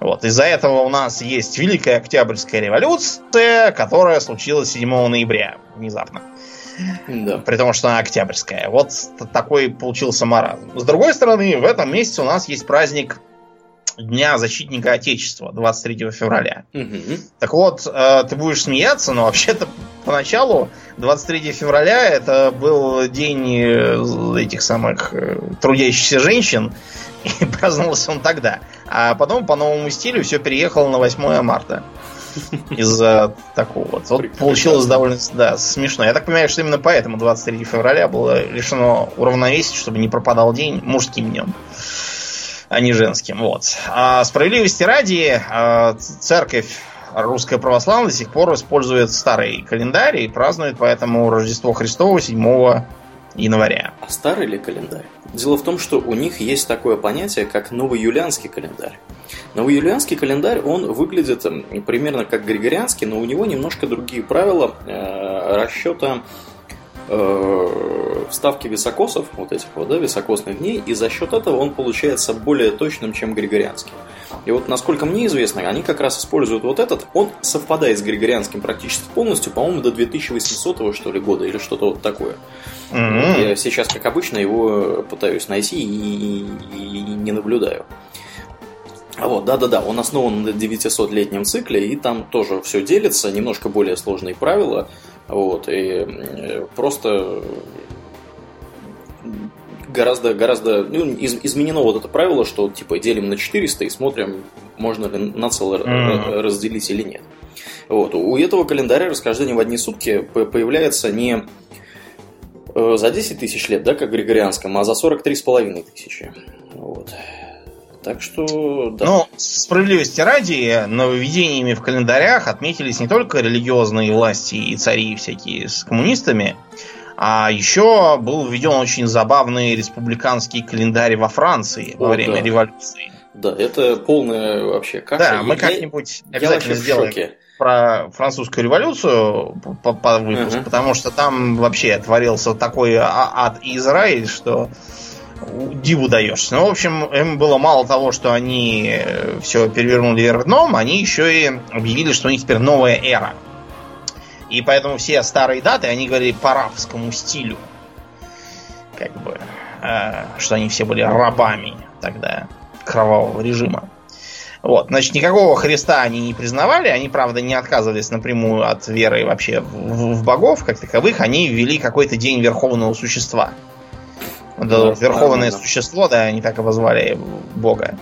Вот. Из-за этого у нас есть Великая Октябрьская революция, которая случилась 7 ноября внезапно. Да. При том, что она октябрьская. Вот такой получился маразм. С другой стороны, в этом месяце у нас есть праздник Дня защитника Отечества 23 февраля. Угу. Так вот, э, ты будешь смеяться, но вообще-то поначалу 23 февраля это был день э, этих самых э, трудящихся женщин, *laughs* и праздновался он тогда. А потом по новому стилю все переехало на 8 марта. Из-за такого вот. Вот получилось довольно да, смешно. Я так понимаю, что именно поэтому 23 февраля было решено уравновесить, чтобы не пропадал день мужским днем а не женским. Вот. А справедливости ради, а, церковь русская православная до сих пор использует старый календарь и празднует поэтому Рождество Христово 7 января. А старый ли календарь? Дело в том, что у них есть такое понятие, как новоюлианский календарь. Новоюлианский календарь, он выглядит примерно как григорианский, но у него немножко другие правила э, расчета э, вставки високосов, вот этих вот, да, високосных дней, и за счет этого он получается более точным, чем григорианский. И вот, насколько мне известно, они как раз используют вот этот, он совпадает с григорианским практически полностью, по-моему, до 2800 что ли года, или что-то вот такое. Mm-hmm. Я сейчас, как обычно, его пытаюсь найти и, и, и не наблюдаю. Вот, да-да-да, он основан на 900-летнем цикле, и там тоже все делится, немножко более сложные правила. Вот, и просто гораздо, гораздо ну, из, изменено вот это правило, что типа делим на 400 и смотрим, можно ли на целое mm-hmm. разделить или нет. Вот. У этого календаря расхождение в одни сутки появляется не э, за 10 тысяч лет, да, как григорианском, а за 43,5 тысячи. Вот. Так что, да. Ну, справедливости ради, нововведениями в календарях отметились не только религиозные власти и цари всякие с коммунистами, а еще был введен очень забавный республиканский календарь во Франции О, во время да. революции. Да, это полная вообще каша. Да, мы как-нибудь обязательно сделаем про французскую революцию по, по выпуску, uh-huh. потому что там вообще творился такой а, ад Израиль, что диву даешься. Ну, в общем, им было мало того, что они э, все перевернули вверх дном, они еще и объявили, что у них теперь новая эра. И поэтому все старые даты, они говорили по арабскому стилю. Как бы, э, что они все были рабами тогда кровавого режима. Вот, значит, никакого Христа они не признавали, они, правда, не отказывались напрямую от веры вообще в, в богов, как таковых, они ввели какой-то день верховного существа. Да, верховное да, существо, да, они так обозвали Бога.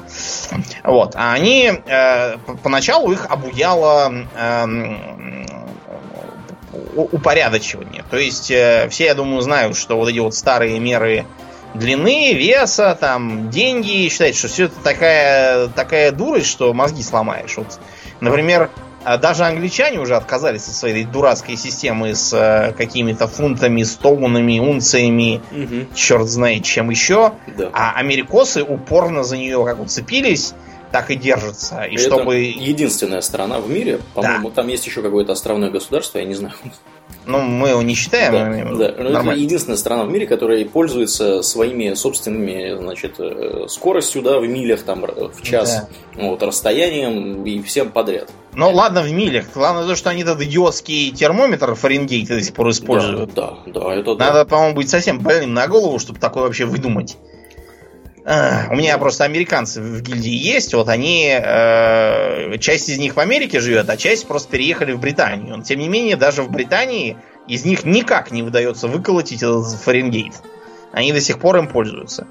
Вот. А они э, поначалу их обуяло э, упорядочивание. То есть э, все, я думаю, знают, что вот эти вот старые меры длины, веса, там, деньги, считают, что все это такая, такая дурость, что мозги сломаешь. Вот, например, даже англичане уже отказались от своей дурацкой системы с э, какими-то фунтами, стоунами, унциями, Мгм. черт знает чем еще. Да. А америкосы упорно за нее как уцепились, так и держатся. И Это чтобы, единственная страна в мире, по-моему, там есть еще какое-то островное государство, я не знаю. Ну, мы его не считаем, Да, мы- да. Но это нормально. единственная страна в мире, которая пользуется своими собственными, значит, э, скоростью, да, в милях там в час, вот, расстоянием и всем подряд. Ну ладно, в милях. Главное то, что они этот идиотский термометр Фаренгейт до сих пор используют. Да, да, да, это да. Надо, по-моему, быть совсем больным на голову, чтобы такое вообще выдумать. А, У меня просто американцы в гильдии есть, вот они, э, часть из них в Америке живет, а часть просто переехали в Британию. Но, тем не менее, даже в Британии из них никак не удается выколотить этот Фаренгейт. Они до сих пор им пользуются.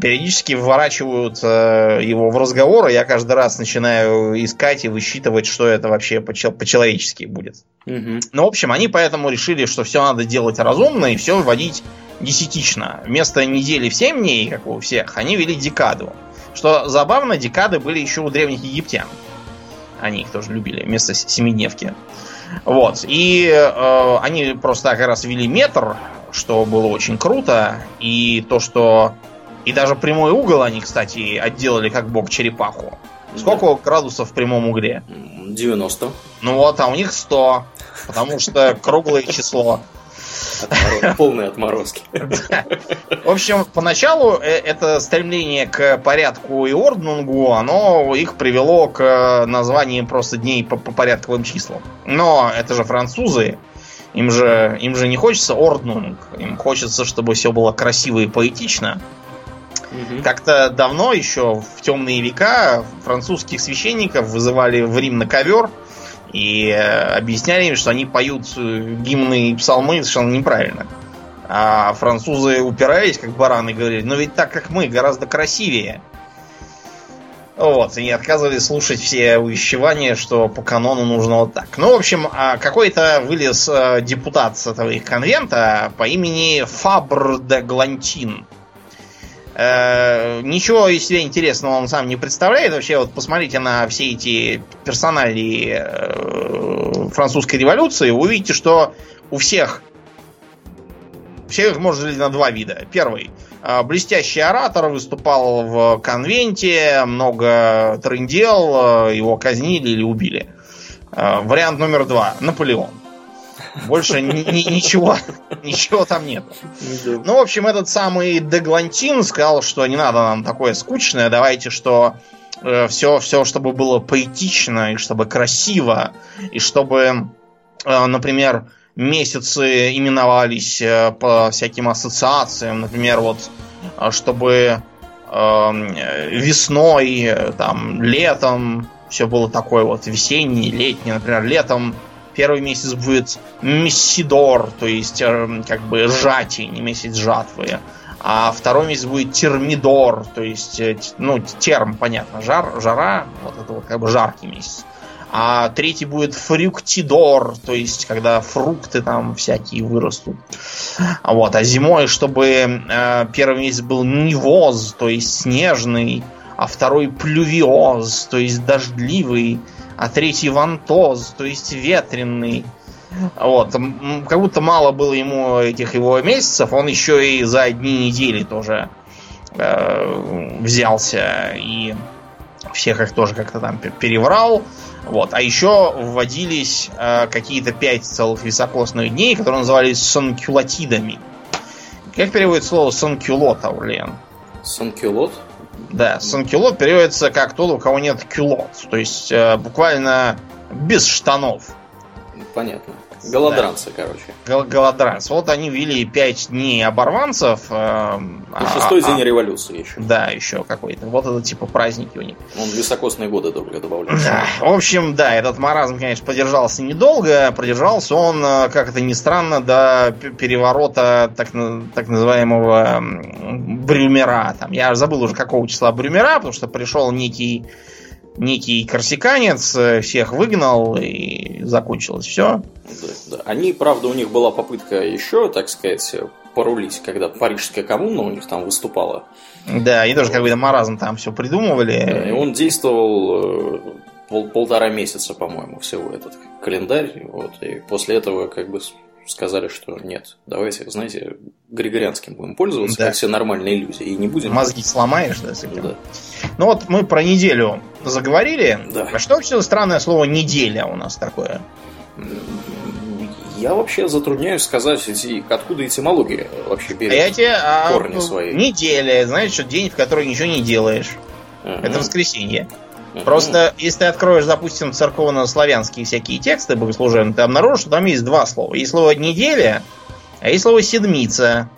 Периодически вворачивают э, его в разговор, и я каждый раз начинаю искать и высчитывать, что это вообще по-чел- по-человечески будет. Мгм. Ну, в общем, они поэтому решили, что все надо делать разумно и все вводить десятично. Вместо недели в 7 дней, как у всех, они вели декаду. Что забавно, декады были еще у древних египтян. Они их тоже любили, вместо семидневки. Вот. И э, они просто как раз вели метр, что было очень круто. И то, что... И даже прямой угол они, кстати, отделали как бог черепаху. Сколько градусов в прямом угле? М, 90. Ну вот, а у них 100. Потому что круглое число. Отмороз- *laughs* Полные отморозки. В общем, поначалу э, это стремление к порядку и орднунгу, оно их привело к названию просто дней по, по порядковым числам. Но это же французы. Им же, им же не хочется орднунг. Им хочется, чтобы все было красиво и поэтично. Мгм. Как-то давно, еще в темные века, французских священников вызывали в Рим на ковер и э, объясняли им, что они поют э, гимны и псалмы совершенно неправильно. А французы упирались, как бараны, говорили, ну ведь так, как мы, гораздо красивее. Вот, и отказывались слушать все увещевания, что по канону нужно вот так. Ну, в общем, а, какой-то вылез э, депутат с этого их конвента по имени Фабр де Глантин. Э, Ничего из себя интересного он сам не представляет. Вообще, вот посмотрите на все эти персонали э, французской революции, вы увидите, что у всех всех можно разделить на два вида. Первый. э, Блестящий оратор выступал в конвенте, много трындел, его казнили или убили. Вариант номер два. Наполеон. Больше ни- ни- ничего, ничего там нет. Ну, в общем, этот самый Деглантин сказал, что не надо нам такое скучное, давайте, что все, все, чтобы было поэтично, и чтобы красиво, и чтобы, э, например, месяцы именовались э, по всяким ассоциациям, например, вот, э, чтобы э, весной, э, там, летом все было такое вот весеннее, летнее, например, летом первый месяц будет мессидор, то есть э, как бы жатий, не месяц жатвы. А второй месяц будет термидор, то есть, э, ну, терм, понятно, жар, жара, вот это вот как бы жаркий месяц. А третий будет фруктидор, то есть, когда фрукты там всякие вырастут. Вот, а зимой, чтобы э, первый месяц был невоз, то есть снежный, а второй плювиоз, то есть дождливый, а третий вантоз, то есть ветреный. Вот, как будто мало было ему этих его месяцев, он еще и за одни недели тоже э, взялся и всех их тоже как-то там пе- переврал. Вот. А еще вводились э, какие-то пять целых високосных дней, которые назывались санкюлатидами. Как переводит слово санкюлот, Аурлиен? Санкюлот? Да, санкюлот переводится как тот, у кого нет кюлот. То есть э, буквально без штанов. Понятно. Голодранцы, короче. Гол- Голодранц. Вот они ввели пять дней оборванцев. э, Ну, а- шестой а- день революции еще. Да, еще какой-то. Вот это типа праздники у них. Он високосные годы только добавляет. Да, в общем, да, этот маразм, конечно, продержался недолго. Продержался он, э, как это ни странно, до переворота так, так называемого Брюмера. Там, я забыл уже какого числа Брюмера, потому что пришел некий, некий корсиканец, э, всех выгнал и закончилось все. Да, да. Они, правда, у них была попытка еще, так сказать, порулить, когда Парижская коммуна у них там выступала. Да, и тоже какой-то маразм там все Да, И придумывали. он действовал э, пол, полтора месяца, по-моему, всего этот календарь. Вот, и после этого как бы сказали, что нет, давайте, знаете, григорианским будем пользоваться, да. как все нормальные люди, и не будем... Мозги сломаешь, да, с этим? Да. Ну вот мы про неделю заговорили. Да. А что вообще за странное слово «неделя» у нас такое? Я вообще затрудняюсь сказать, откуда этимология вообще берет а я тебе, а, корни а, свои. Неделя, знаешь, что день, в который ничего не делаешь. Uh-huh. Это воскресенье. Просто, если ты откроешь, допустим, церковно-славянские всякие тексты богослужебные, ты обнаружишь, что там есть два слова. Есть слово «неделя», а есть слово «седмица».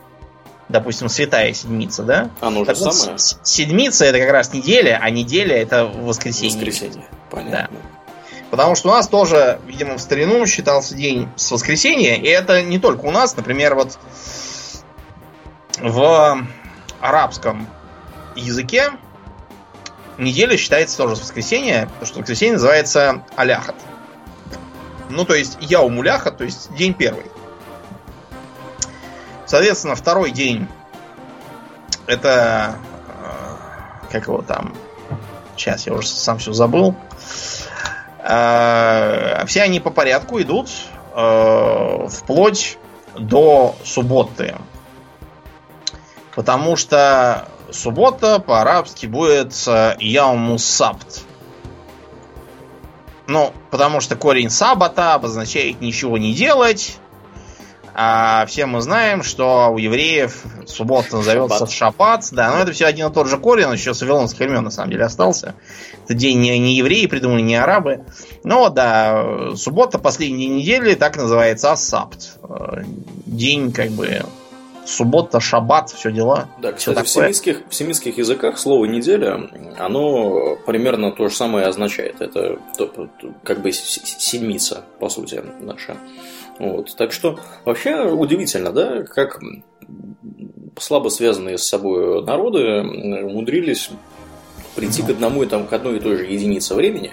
Допустим, святая седмица, да? Оно так же вот, самое. Седмица это как раз неделя, а неделя это воскресенье. Воскресенье, понятно. Да. Потому что у нас тоже, видимо, в старину считался день с воскресенья, и это не только у нас, например, вот в арабском языке неделя считается тоже с воскресенья, потому что воскресенье называется аляхат. Ну, то есть я умуляха, то есть день первый. Соответственно, второй день это э, как его там сейчас я уже сам все забыл э, все они по порядку идут э, вплоть до субботы потому что суббота по-арабски будет Яумусабт. Ну, потому что корень сабата обозначает ничего не делать. А все мы знаем, что у евреев суббота назовется шаббат. Да, но это все один и тот же корень, он еще с вавилонских времен на самом деле остался. Это день не, не евреи придумали, не арабы. Но да, суббота последней недели так называется асабт. День как бы суббота, шаббат, все дела. Да, кстати, в семитских, в семитских языках слово неделя, оно примерно то же самое означает. Это как бы седмица, по сути, наша. Вот. Так что вообще удивительно, да, как слабо связанные с собой народы умудрились прийти к одному и там к одной и той же единице времени,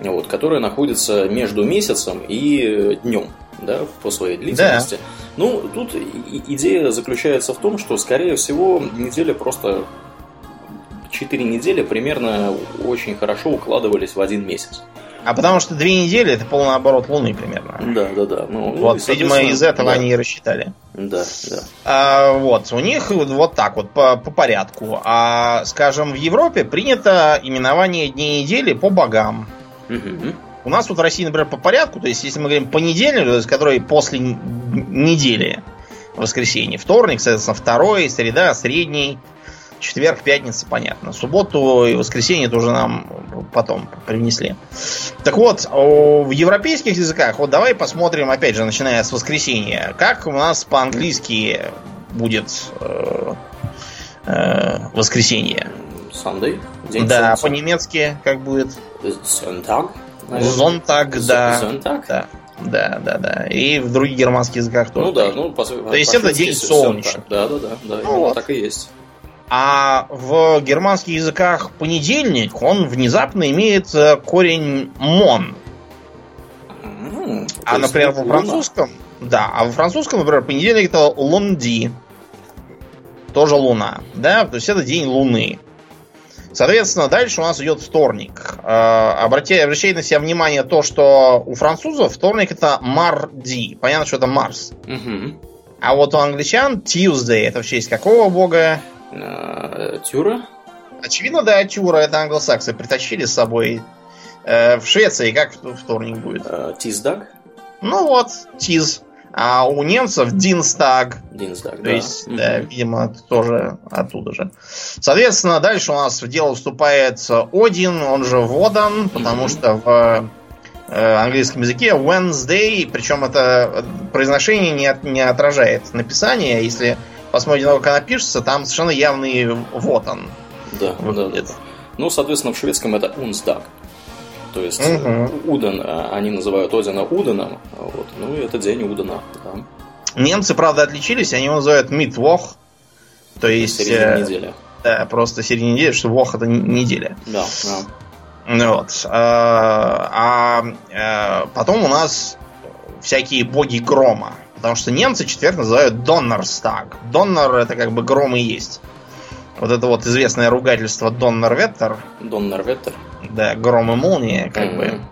вот, которая находится между месяцем и днем да, по своей длительности. Да. Ну, тут идея заключается в том, что, скорее всего, неделя просто четыре недели примерно очень хорошо укладывались в один месяц. А потому что две недели это полный оборот Луны примерно. Да, да, да. Ну, вот, ну, видимо, из этого да. они и рассчитали. Да, да. А, вот, у них вот так вот по, по порядку. А, скажем, в Европе принято именование дней недели по богам. Угу. У нас тут в России, например, по порядку, то есть если мы говорим понедельник, то есть который после недели, воскресенье, вторник, соответственно, второй, среда, средний, четверг, пятница, понятно. Субботу и воскресенье тоже нам потом принесли. Так вот, в европейских языках, вот давай посмотрим, опять же, начиная с воскресенья, как у нас по-английски будет э, э, воскресенье. Sunday? День да, по-немецки как будет? Sonntag. Зонтаг, да. Зонтаг? Да. Да, да, да. И в других германских языках тоже. Ну да, ну по, То есть это день солнечный. Да, да, да, да. Ну, вот. так и есть. А в германских языках понедельник, он внезапно имеет э, корень мон. Mm, а, например, во французском, да, а во французском, например, понедельник это лунди. Тоже луна, да, то есть это день луны. Соответственно, дальше у нас идет вторник. Э, обратите, обращайте на себя внимание то, что у французов вторник это Марди. Понятно, что это Марс. Угу. А вот у англичан Tuesday. Это в честь какого бога? Э, Тюра? Очевидно, да, Тюра. Это англосаксы притащили с собой. Э, в Швеции как вторник будет? Тиздаг? Ну вот, Тиз. А у немцев Динстаг. Динстаг, То да. есть, да, видимо, тоже оттуда же. Соответственно, дальше у нас в дело вступает Один, он же Водан, потому mm-hmm. что в э, английском языке Wednesday, причем это произношение не, от, не отражает написание. Если посмотрите, как она пишется, там совершенно явный вот он. Да, вот да, да. Ну, соответственно, в шведском это Унстаг. То есть угу. Уден, а, они называют Одина Уденом, вот, ну и это день Удена. Да. Немцы, правда, отличились, они его называют Митвох, то есть... Середина э, недели. Да, просто середина недели, что Вох это неделя. Да, да. Ну вот. А, а, а потом у нас всякие боги грома. Потому что немцы четверг называют Доннерстаг. Доннер это как бы гром и есть. Вот это вот известное ругательство Доннерветтер. Доннерветтер. Да, гром и молния, как бы. Мгм.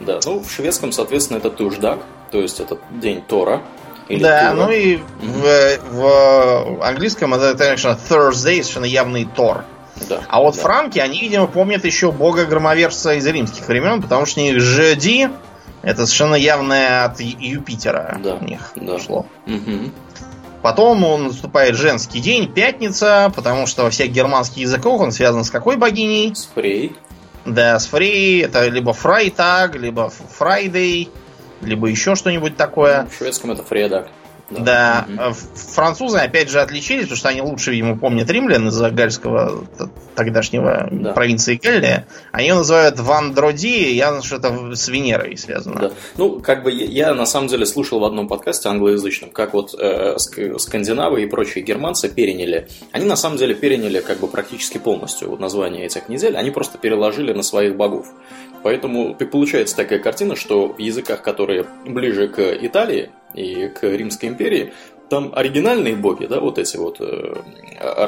Да, ну в шведском, соответственно, это туждак, то есть это день Тора. Или да, Тура. ну и в, в английском это, конечно, Thursday, совершенно явный Тор. Да, А вот да. франки, они, видимо, помнят еще бога-громоверца из римских времен, потому что у них jeudi это совершенно явное от Юпитера Да, у них да. шло. Мгм. Потом он наступает женский день, пятница, потому что во всех германских языках он связан с какой богиней? С Фрей. Да, с Фрей, это либо Freitag, либо Friday, либо еще что-нибудь такое. В шведском это fredag. Да, ф- французы опять же отличились, потому что они лучше, видимо, помнят римлян из-за гальского тогдашнего Да. провинции Галлия. Они его называют Вандроди, я знаю, что это с Венерой связано. Да. Ну, как бы я, на самом деле слушал в одном подкасте англоязычном, как вот э, ск- скандинавы и прочие германцы переняли. Они на самом деле переняли как бы практически полностью вот название этих недель, они просто переложили на своих богов. Поэтому получается такая картина, что в языках, которые ближе к Италии и к Римской империи, там оригинальные боги, да, вот эти вот э,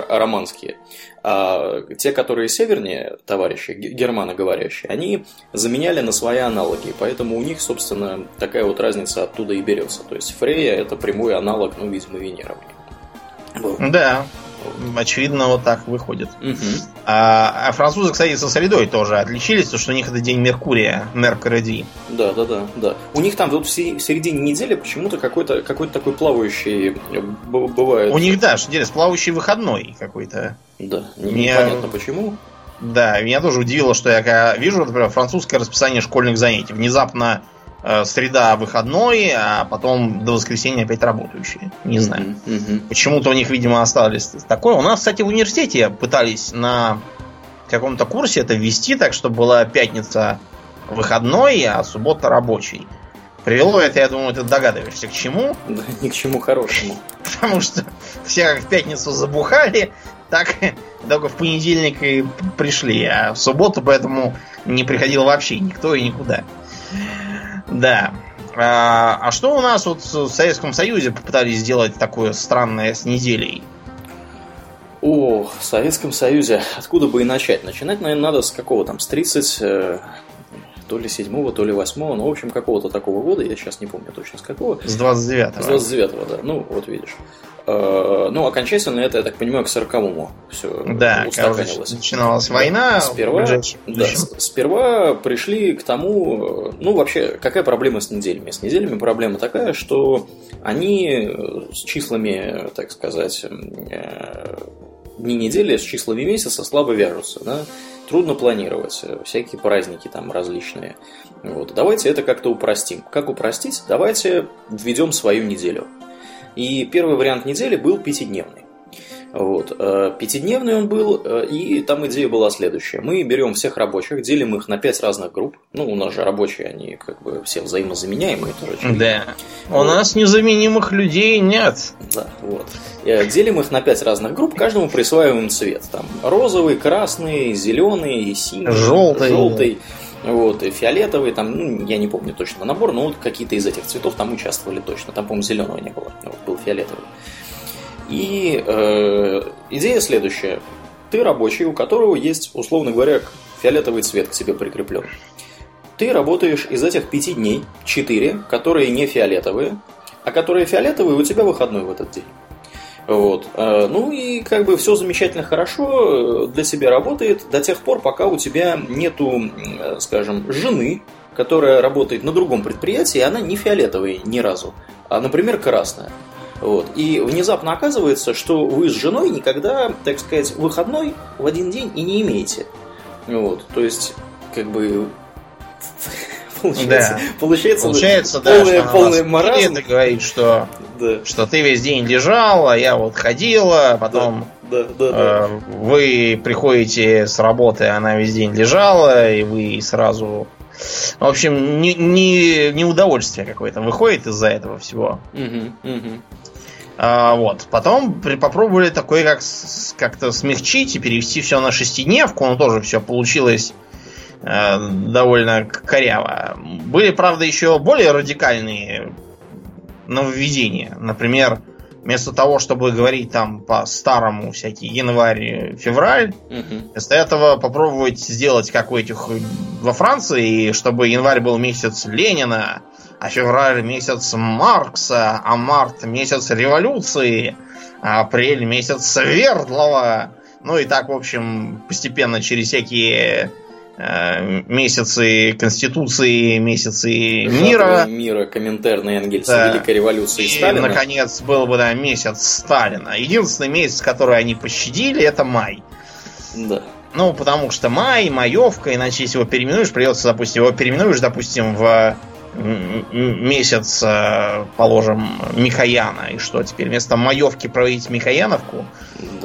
романские, а те, которые севернее, товарищи, ге- германоговорящие, они заменяли на свои аналоги, поэтому у них, собственно, такая вот разница оттуда и берется. То есть Фрея это прямой аналог, ну, видимо, Венера. Вот. Да, очевидно, вот так выходит. Мгм. А, а французы, кстати, со средой тоже отличились, потому что у них это день Меркурия, Меркуреди. Да, да, да, да. У них там вот в се- в середине недели почему-то какой-то какой такой плавающий э, бывает. У них, да, что интересно, плавающий выходной какой-то. Да, не- непонятно почему. Да, меня тоже удивило, что я когда вижу, например, французское расписание школьных занятий. Внезапно среда выходной, а потом до воскресенья опять работающие. Не знаю. Мгм, мгм. Почему-то у них, видимо, осталось такое. У нас, кстати, в университете пытались на каком-то курсе это ввести так, чтобы была пятница выходной, а суббота рабочий. Привело это, я думаю, ты догадываешься, к чему. Да, ни к чему хорошему. Потому что все как в пятницу забухали, так только в понедельник и пришли. А в субботу поэтому не приходил вообще никто и никуда. Да. А, а что у нас вот в Советском Союзе попытались сделать такое странное с неделей? О, в Советском Союзе. Откуда бы и начать? Начинать, наверное, надо с какого там, с 30, э, то ли 7 то ли 8 ну, в общем, какого-то такого года, я сейчас не помню точно с какого. С 29-го. С 29-го, да. Ну, вот видишь. Э, Ну, окончательно это, я так понимаю, к 40-му все Да, устаканилось. начиналась война. Сперва, да, сперва пришли к тому, э, ну вообще, какая проблема с неделями? С неделями проблема такая, что они э, с числами, так сказать, дни недели с числами месяца слабо вяжутся, да? Трудно планировать, э, всякие праздники там различные. Вот. Давайте это как-то упростим. Как упростить? Давайте введем свою неделю. И первый вариант недели был пятидневный. Вот. э, Пятидневный он был, э, и там идея была следующая. Мы берем всех рабочих, делим их на пять разных групп. Ну, у нас же рабочие, они как бы все взаимозаменяемые тоже. Да. У нас незаменимых людей нет. Да, вот. Э, Делим их на пять разных групп, каждому присваиваем цвет. Там розовый, красный, зеленый, синий, Желтый. желтый вот, и фиолетовый, там, ну, я не помню точно набор, но вот какие-то из этих цветов там участвовали точно. Там, по-моему, зеленого не было, вот, был фиолетовый. И э, идея следующая. Ты рабочий, у которого есть, условно говоря, фиолетовый цвет к тебе прикреплен. Ты работаешь из этих пяти дней, четыре, которые не фиолетовые, а которые фиолетовые, у тебя выходной в этот день. Вот. Э, Ну и как бы все замечательно хорошо э, для тебя работает до тех пор, пока у тебя нету, э, скажем, жены, которая работает на другом предприятии, и она не фиолетовая ни разу, а, например, красная. Вот. И внезапно оказывается, что вы с женой никогда, так сказать, выходной в один день и не имеете. Вот. То есть, как бы *laughs* получается, Да. получается, Получается, да, полный, что она маразм. это говорит, что, Да, что ты весь день лежал, а я вот ходила, потом да, да, да. э, вы приходите с работы, она весь день лежала, и вы сразу... В общем, не, не, неудовольствие какое-то выходит из-за этого всего. Мгм, мгм. А, вот. Потом при- попробовали такое как как-то смягчить и перевести все на шестидневку, но тоже все получилось э, довольно коряво. Были, правда, еще более радикальные нововведения. Например, вместо того, чтобы говорить там по-старому всякий январь-февраль, Мгм. вместо этого попробовать сделать, как у этих во Франции, чтобы январь был месяц Ленина, а февраль месяц Маркса, а март месяц революции, а апрель месяц Свердлова. Ну и так, в общем, постепенно через всякие э, месяцы Конституции, месяцы мира. Жатвы мира, Коминтерна, Энгельса, Да. Великой революции И, Сталина. наконец, был бы да, месяц Сталина. Единственный месяц, который они пощадили, это май. Да. Ну, потому что май, маевка, иначе если его переименуешь, придется, допустим, его переименуешь, допустим, в месяц, э, положим, Михаяна. И что, теперь вместо маевки проводить Михаяновку?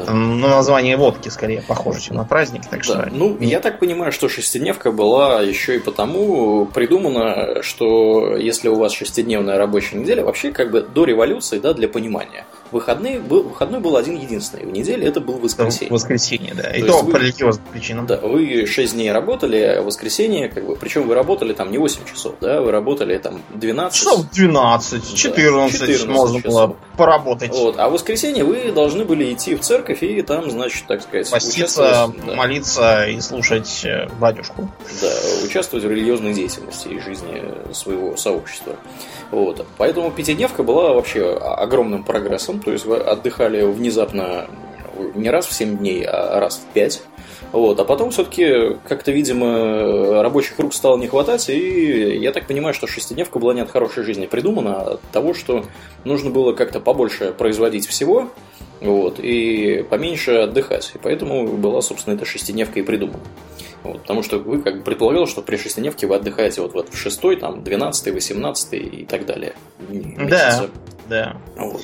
да. Ну, название водки скорее похоже, чем на праздник, так что... Да. Ну, я так понимаю, что шестидневка была еще и потому придумана, что если у вас шестидневная рабочая неделя, вообще как бы до революции, да, для понимания, выходные был, выходной был один единственный. В неделе это был воскресенье. Воскресенье, да. И То то, есть вы- по религиозным причинам. Да, вы 6 дней работали, а воскресенье, как бы, причем вы работали там не 8 часов, да, вы работали там 12. Часов 12, 14, 14 можно часов. было поработать. Вот, а в воскресенье вы должны были идти в церковь и там, значит, так сказать, Поститься, да, молиться и слушать э, батюшку. да, участвовать в религиозной деятельности и жизни своего сообщества. Вот. Поэтому пятидневка была вообще огромным прогрессом, то есть вы отдыхали внезапно не раз в 7 дней, а раз в 5. Вот. А потом все-таки как-то, видимо, рабочих рук стало не хватать, и я так понимаю, что шестидневка была не от хорошей жизни придумана, а от того, что нужно было как-то побольше производить всего, вот, и поменьше отдыхать. И поэтому была, собственно, эта шестидневка и придумана. Вот, потому что вы как бы предполагал, что при шестидневке вы отдыхаете вот, вот в шестой, там, 12 18 и так далее. дни Да. месяца. Да. Вот.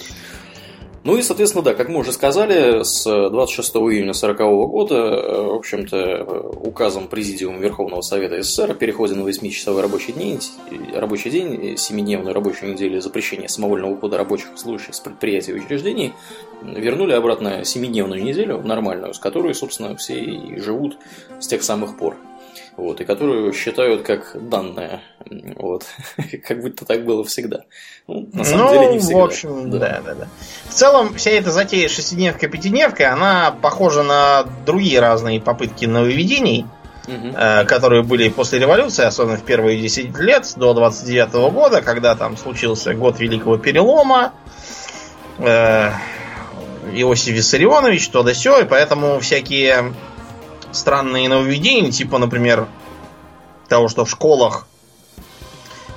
Ну и, соответственно, да, как мы уже сказали, с 26 июня 1940 года, э, в общем-то, э, указом Президиума Верховного Совета СССР о переходе на 8-часовой рабочий день, э, рабочий день, 7-дневную рабочую неделю и запрещение самовольного ухода рабочих служащих с предприятий и учреждений вернули обратно 7-дневную неделю, нормальную, с которой, собственно, все и живут с тех самых пор. Вот, и которую считают как данное. Вот. *laughs* как будто так было всегда. Ну, на самом ну, деле не всегда. в общем, да. да, да, В целом, вся эта затея шестидневка, пятидневка, она похожа на другие разные попытки нововведений, Мгм. э, которые были после революции, особенно в первые 10 лет, до 29 года, когда там случился год Великого Перелома, э, Иосиф Виссарионович, то да сё, и поэтому всякие странные нововведения, типа, например, того, что в школах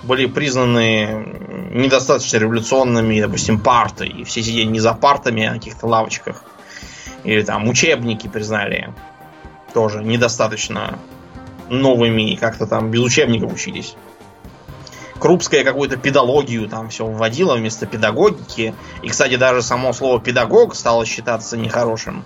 были признаны недостаточно революционными, допустим, парты, и все сидели не за партами, а на каких-то лавочках. Или там учебники признали тоже недостаточно новыми, и как-то там без учебников учились. Крупская какую-то педагогию там все вводила вместо педагогики. И, кстати, даже само слово педагог стало считаться нехорошим.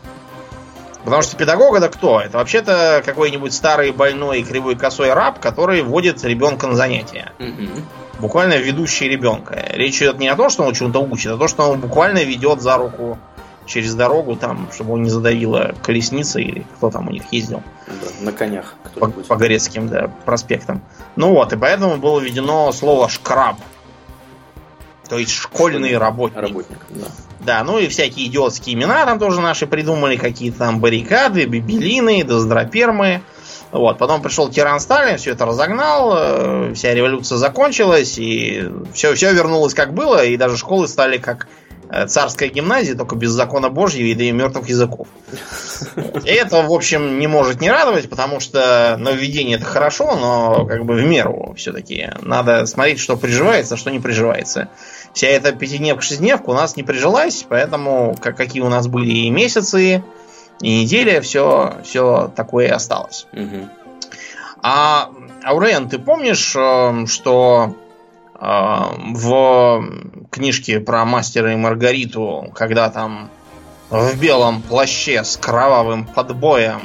Потому что педагог это кто? Это вообще-то какой-нибудь старый больной кривой косой раб, который вводит ребенка на занятия. Мгм. Буквально ведущий ребенка. Речь идет не о том, что он чему-то учит, а то, что он буквально ведет за руку через дорогу, там, чтобы его не задавила колесница или кто там у них ездил Да, на конях по, по Горецким да, проспектам. Ну вот, и поэтому было введено слово шкраб. То есть школьный работник. Работник, да. Да, ну и всякие идиотские имена там тоже наши придумали, какие-то там баррикады, бибелины, доздропермы. Вот, потом пришел тиран Сталин, все это разогнал, э, вся революция закончилась, и все, все вернулось как было, и даже школы стали как э, царская гимназия, только без закона Божьего и мертвых языков. И это, в общем, не может не радовать, потому что нововведение это хорошо, но как бы в меру все-таки. Надо смотреть, что приживается, а что не приживается. Вся эта пятидневка, шестидневка у нас не прижилась, поэтому как, какие у нас были и месяцы, и недели, все, все такое и осталось. Мгм. А, Аурен, ты помнишь, э, что э, в книжке про мастера и Маргариту, когда там в белом плаще с кровавым подбоем,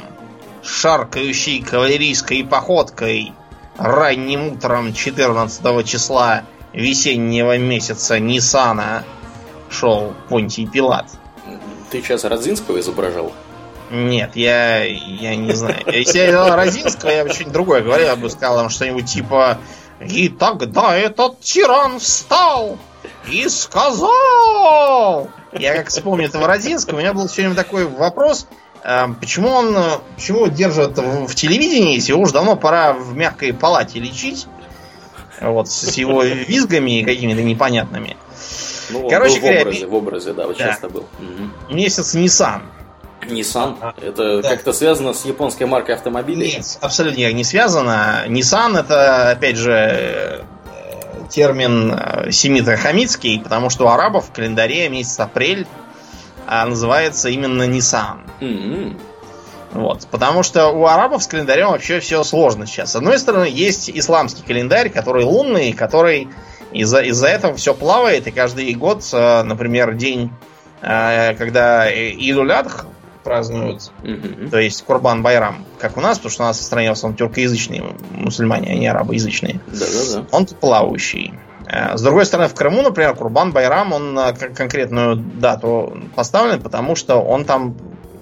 шаркающей кавалерийской походкой, ранним утром 14 числа весеннего месяца Нисана шел Понтий Пилат. Ты сейчас Родзинского изображал? Нет, я, я не знаю. Если я делал Родинского, я бы что-нибудь другое говорил. Я бы сказал там что-нибудь типа «И тогда этот тиран встал и сказал, я как вспомню этого Родинского, у меня был все время такой вопрос, а, почему он, почему держат в телевидении, если его уже давно пора в мягкой палате лечить, вот, с его визгами какими-то непонятными. Ну, Короче был в говоря, образе, в образе, да, вот Да. часто был. Мгм. Месяц Nissan. Nissan, А, это да. как-то связано с японской маркой автомобилей? Нет, абсолютно не связано. Nissan это, опять же, э, термин э, семито-хамитский, потому что у арабов в календаре месяц апрель а, называется именно Nissan. Мгм. Вот. Потому что у арабов с календарем вообще все сложно сейчас. С одной стороны, есть исламский календарь, который лунный, который из-за из этого все плавает, и каждый год, э, например, день, э, когда Идулядх празднуют, Мгм. то есть Курбан Байрам, как у нас, потому что у нас в стране в основном тюркоязычные мусульмане, а не арабоязычные. Да-да-да. Он тут плавающий. Э, С другой стороны, в Крыму, например, Курбан Байрам, он конкретную дату поставлен, потому что он там,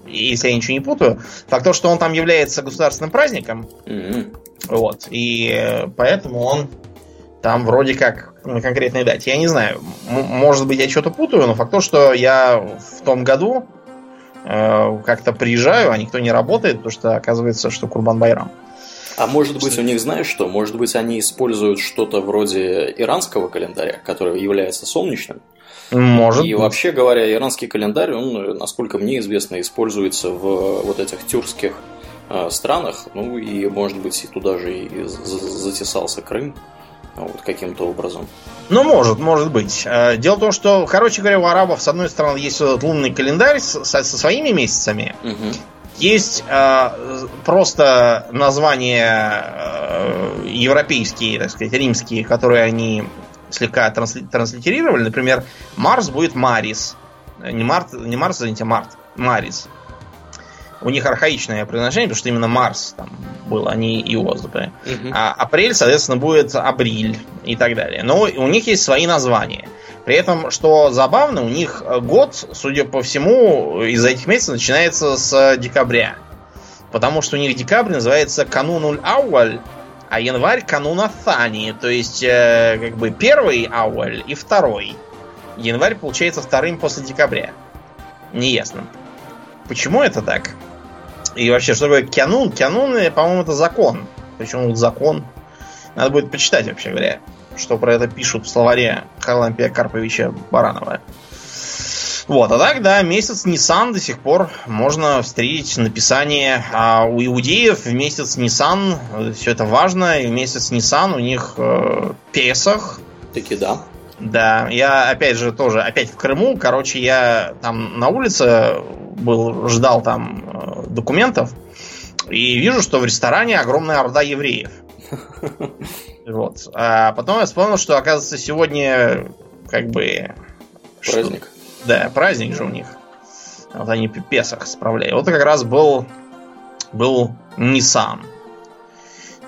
если я ничего не путаю, факт то, что он там является государственным праздником, Мгм. вот, и поэтому он там вроде как на конкретной дате. Я не знаю, может быть, я что-то путаю, но факт то, что я в том году э, как-то приезжаю, а никто не работает, потому что оказывается, что Курбан Байрам. А может быть, у них, знаешь что? Может быть, они используют что-то вроде иранского календаря, который является солнечным. Может И быть. вообще говоря, иранский календарь, он, насколько мне известно, используется в вот этих тюркских э, странах. Ну и, может быть, и туда же и за- за- затесался Крым. Вот каким-то образом. Ну, может, может быть. Э, Дело в том, что, короче говоря, у арабов, с одной стороны, есть этот лунный календарь со, со своими месяцами. Мгм. Есть э, просто названия э, европейские, так сказать, римские, которые они слегка трансли- транслитерировали. Например, Марс будет Марис. Э, Не, Март, не Марс, извините, а Март. Марис. У них архаичное произношение, потому что именно Марс там был, а не например. Мгм. А апрель, соответственно, будет апрель и так далее. Но у них есть свои названия. При этом, что забавно, у них год, судя по всему, из этих месяцев начинается с декабря. Потому что у них декабрь называется канунуль ауаль, а январь кануна Thani. То есть, э, как бы первый ауаль и второй. Январь получается вторым после декабря. Неясно. Почему это так? И вообще, что такое кянун? Кянун, э, по-моему, это закон. Причем закон. Надо будет почитать, вообще говоря, что про это пишут в словаре Харлампия Карповича Баранова. Вот, а так, да, месяц Нисан до сих пор можно встретить написание, а у иудеев в месяц Нисан все это важно, и в месяц Нисан у них э, Песах, Таки да. да, я опять же тоже, опять в Крыму, короче, я там на улице был, ждал там э, документов, и вижу, что в ресторане огромная орда евреев. *laughs* Вот. А потом я вспомнил, что, оказывается, сегодня как бы... что- Праздник. Да, праздник же у них. Вот они Песах справляют. Вот как раз был, был Нисан.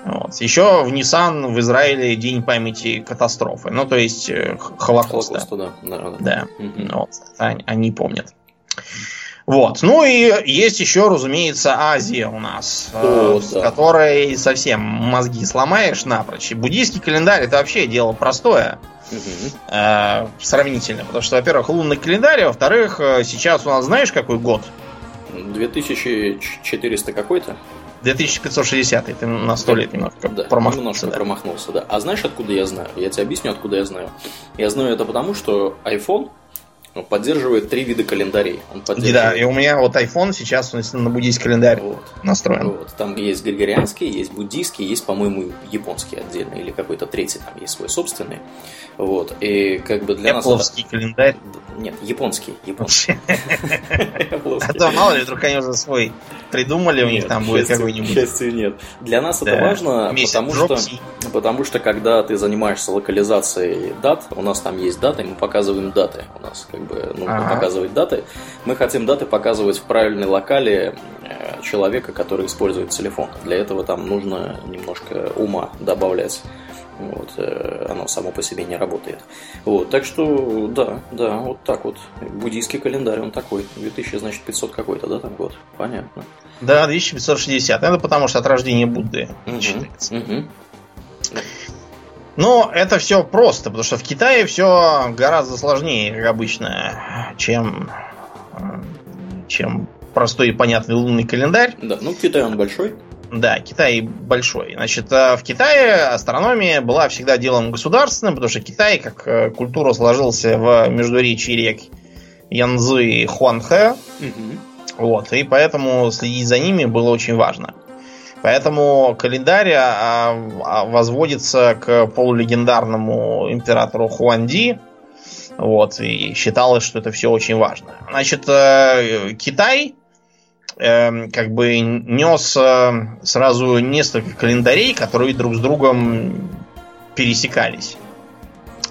Вот. Еще в Нисан в Израиле день памяти катастрофы. Ну, то есть э, Холокоста. Холокоста, да. да, да. Да. Мгм. Вот. Они, они помнят. Вот. Ну и есть еще, разумеется, Азия у нас, О, э, с да. которой совсем мозги сломаешь напрочь. И буддийский календарь это вообще дело простое Мгм. э, сравнительно. Потому что, во-первых, лунный календарь, а во-вторых, э, сейчас у нас знаешь какой год? 2400 какой-то? 2560 ты на сто лет немножко Да, промахнулся. немножко да. промахнулся, да. А знаешь, откуда я знаю? Я тебе объясню, откуда я знаю. Я знаю это потому, что iPhone ну, поддерживает три вида календарей. Он Да, и поддерживает... у меня вот iPhone сейчас он на буддийский календарь Вот. настроен. Вот. Там есть григорианский, есть буддийский, есть, по-моему, японский отдельно, или какой-то третий там есть свой собственный. Вот. И как бы для нас... это- Apple-овский календарь. Нет, японский. *laughs* Японский. А то мало ли, вдруг они уже свой придумали, у них там будет какой-нибудь. К счастью, нет. Для нас это важно, потому что, потому что когда ты занимаешься локализацией дат, у нас там есть даты, мы показываем даты. У нас как бы нужно Ага. показывать даты. Мы хотим даты показывать в правильной локале э, человека, который использует телефон. Для этого там нужно немножко ума добавлять. Вот, э, оно само по себе не работает. Вот, так что, да, да, вот так вот. Буддийский календарь, он такой. 2000, значит, 500 какой-то, да, там год? Понятно. Да, 2560. Это потому что от рождения Будды Мгм, считается. мгм. Но это все просто, потому что в Китае все гораздо сложнее, как обычно, чем, чем простой и понятный лунный календарь. Да, ну Китай он большой. Да, Китай большой. Значит, э, в Китае астрономия была всегда делом государственным, потому что Китай, как э, культура сложился в междуречии рек Янзы и Хуанхэ. Угу. Вот, и поэтому следить за ними было очень важно. Поэтому календарь а, а, возводится к полулегендарному императору Хуанди. Вот, и считалось, что это все очень важно. Значит, э, Китай э, как бы нес э, сразу несколько календарей, которые друг с другом пересекались.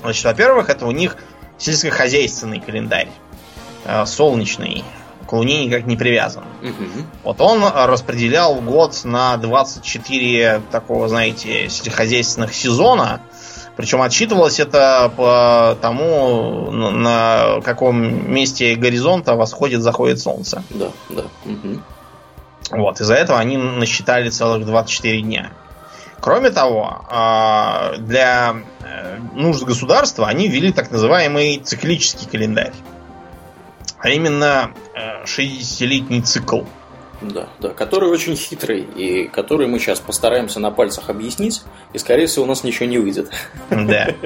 Значит, во-первых, это у них сельскохозяйственный календарь, э, солнечный, к Луне никак не привязан. Угу. Вот он распределял год на 24 такого, знаете, сельскохозяйственных сезона. Причем отсчитывалось это по тому, на каком месте горизонта восходит, заходит солнце. Да, да. Угу. Вот, из-за этого они насчитали целых 24 дня. Кроме того, а, для э, нужд государства они ввели так называемый циклический календарь а именно 60-летний э, цикл. Да, да, который очень хитрый, и который мы сейчас постараемся на пальцах объяснить, и, скорее всего, у нас ничего не выйдет. Да. *laughs*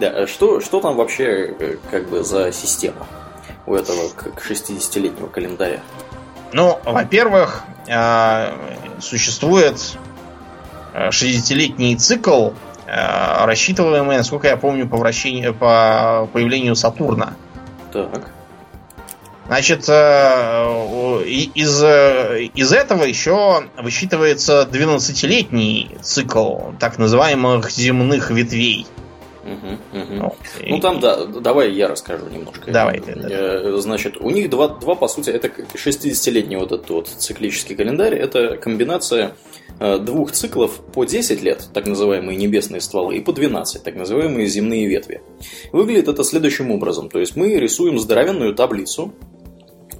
Да, что, что там вообще э, как бы за система у этого 60-летнего календаря? Ну, во-первых, э, существует 60-летний цикл, рассчитываемый, насколько я помню, по, вращению, по появлению Сатурна. Так. Значит, э, из, э, из этого еще высчитывается 12-летний цикл так называемых земных ветвей. Угу, угу. Вот. Ну там, да, давай я расскажу немножко. Давай ты. Да. Значит, у них два, два, по сути, это 60-летний вот этот вот циклический календарь, это комбинация э, двух циклов по 10 лет, так называемые небесные стволы, и по 12, так называемые земные ветви. Выглядит это следующим образом. То есть мы рисуем здоровенную таблицу,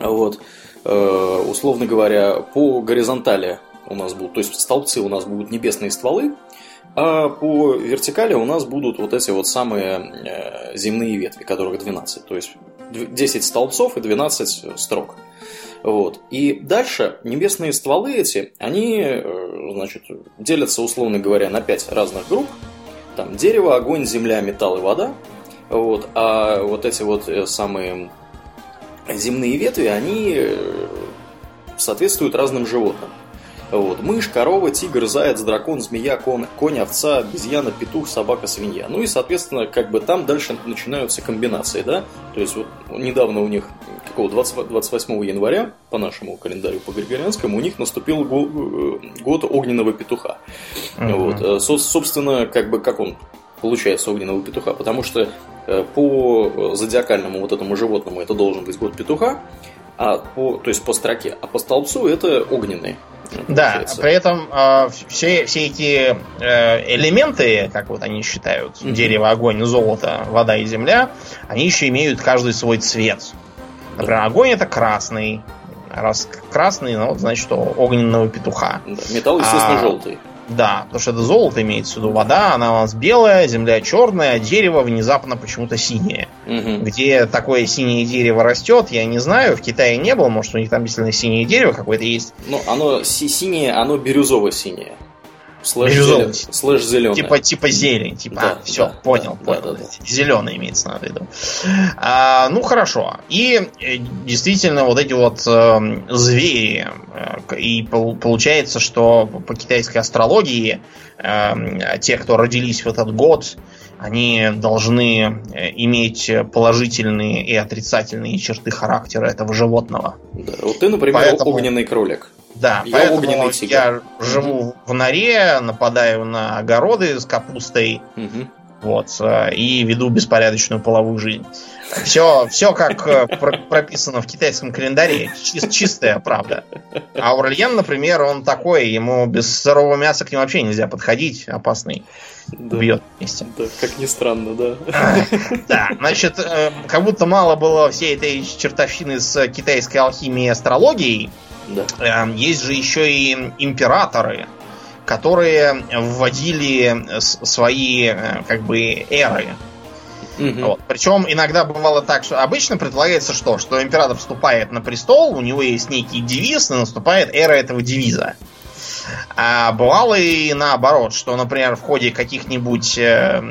вот, э, условно говоря, по горизонтали у нас будут, то есть столбцы у нас будут небесные стволы, а по вертикали у нас будут вот эти вот самые э, земные ветви, которых 12. То есть 10 столбцов и 12 строк. Вот. И дальше небесные стволы эти, они, э, значит, делятся, условно говоря, на 5 разных групп. Там дерево, огонь, земля, металл и вода. Вот. А вот эти вот самые земные ветви, они э, соответствуют разным животным. Вот. Мышь, корова, тигр, заяц, дракон, змея, конь, конь, овца, обезьяна, петух, собака, свинья. Ну и, соответственно, как бы там дальше начинаются комбинации, да? То есть вот недавно у них, какого, 20, 28 января, по нашему календарю, по Григорианскому, у них наступил э, год огненного петуха. Uh-huh. Вот. Э, со, собственно, как бы, как он получается огненного петуха? Потому что по зодиакальному вот этому животному это должен быть год петуха, а по, то есть по строке, а по столбцу это огненный. Да, при этом э, все, все эти э, элементы, как вот они считают, mm-hmm. дерево, огонь, золото, вода и земля, они еще имеют каждый свой цвет. Например, да. огонь это красный. Раз красный, ну, значит, что огненного петуха. Да, металл, естественно, а, желтый. Да, потому что это золото имеется в виду. Вода, она у нас белая, земля черная, а дерево внезапно почему-то синее. Угу. Где такое синее дерево растет, я не знаю. В Китае не было, может, у них там действительно синее дерево какое-то есть. Ну, оно синее, оно бирюзово-синее. Слэш, зелен, слэш зеленый. Типа, типа зелень. Типа, да, а, все, да, понял, да, понял. Да, да, да. Зеленый имеется на виду. А, ну, хорошо. И э, действительно, вот эти вот э, звери. Э, и получается, что по китайской астрологии э, те, кто родились в этот год, они должны э, иметь положительные и отрицательные черты характера этого животного. Да. Вот ты, например, Поэтому... огненный кролик. Да, я поэтому я живу угу. в норе, нападаю на огороды с капустой, угу. вот, э, и веду беспорядочную половую жизнь. Все, все как э, прописано в китайском календаре, чис, чистая правда. А Аурлиен, например, он такой, ему без сырого мяса к нему вообще нельзя подходить, опасный. Да. Бьет вместе. Да, как ни странно, да. *laughs* Да, значит, э, как будто мало было всей этой чертовщины с китайской алхимией и астрологией, да. Эм, есть же еще и императоры, которые вводили свои э, как бы эры. Угу. Вот. Причем иногда бывало так, что обычно предполагается что? Что император вступает на престол, у него есть некий девиз, и наступает эра этого девиза. А бывало и наоборот, что, например, в ходе каких-нибудь э,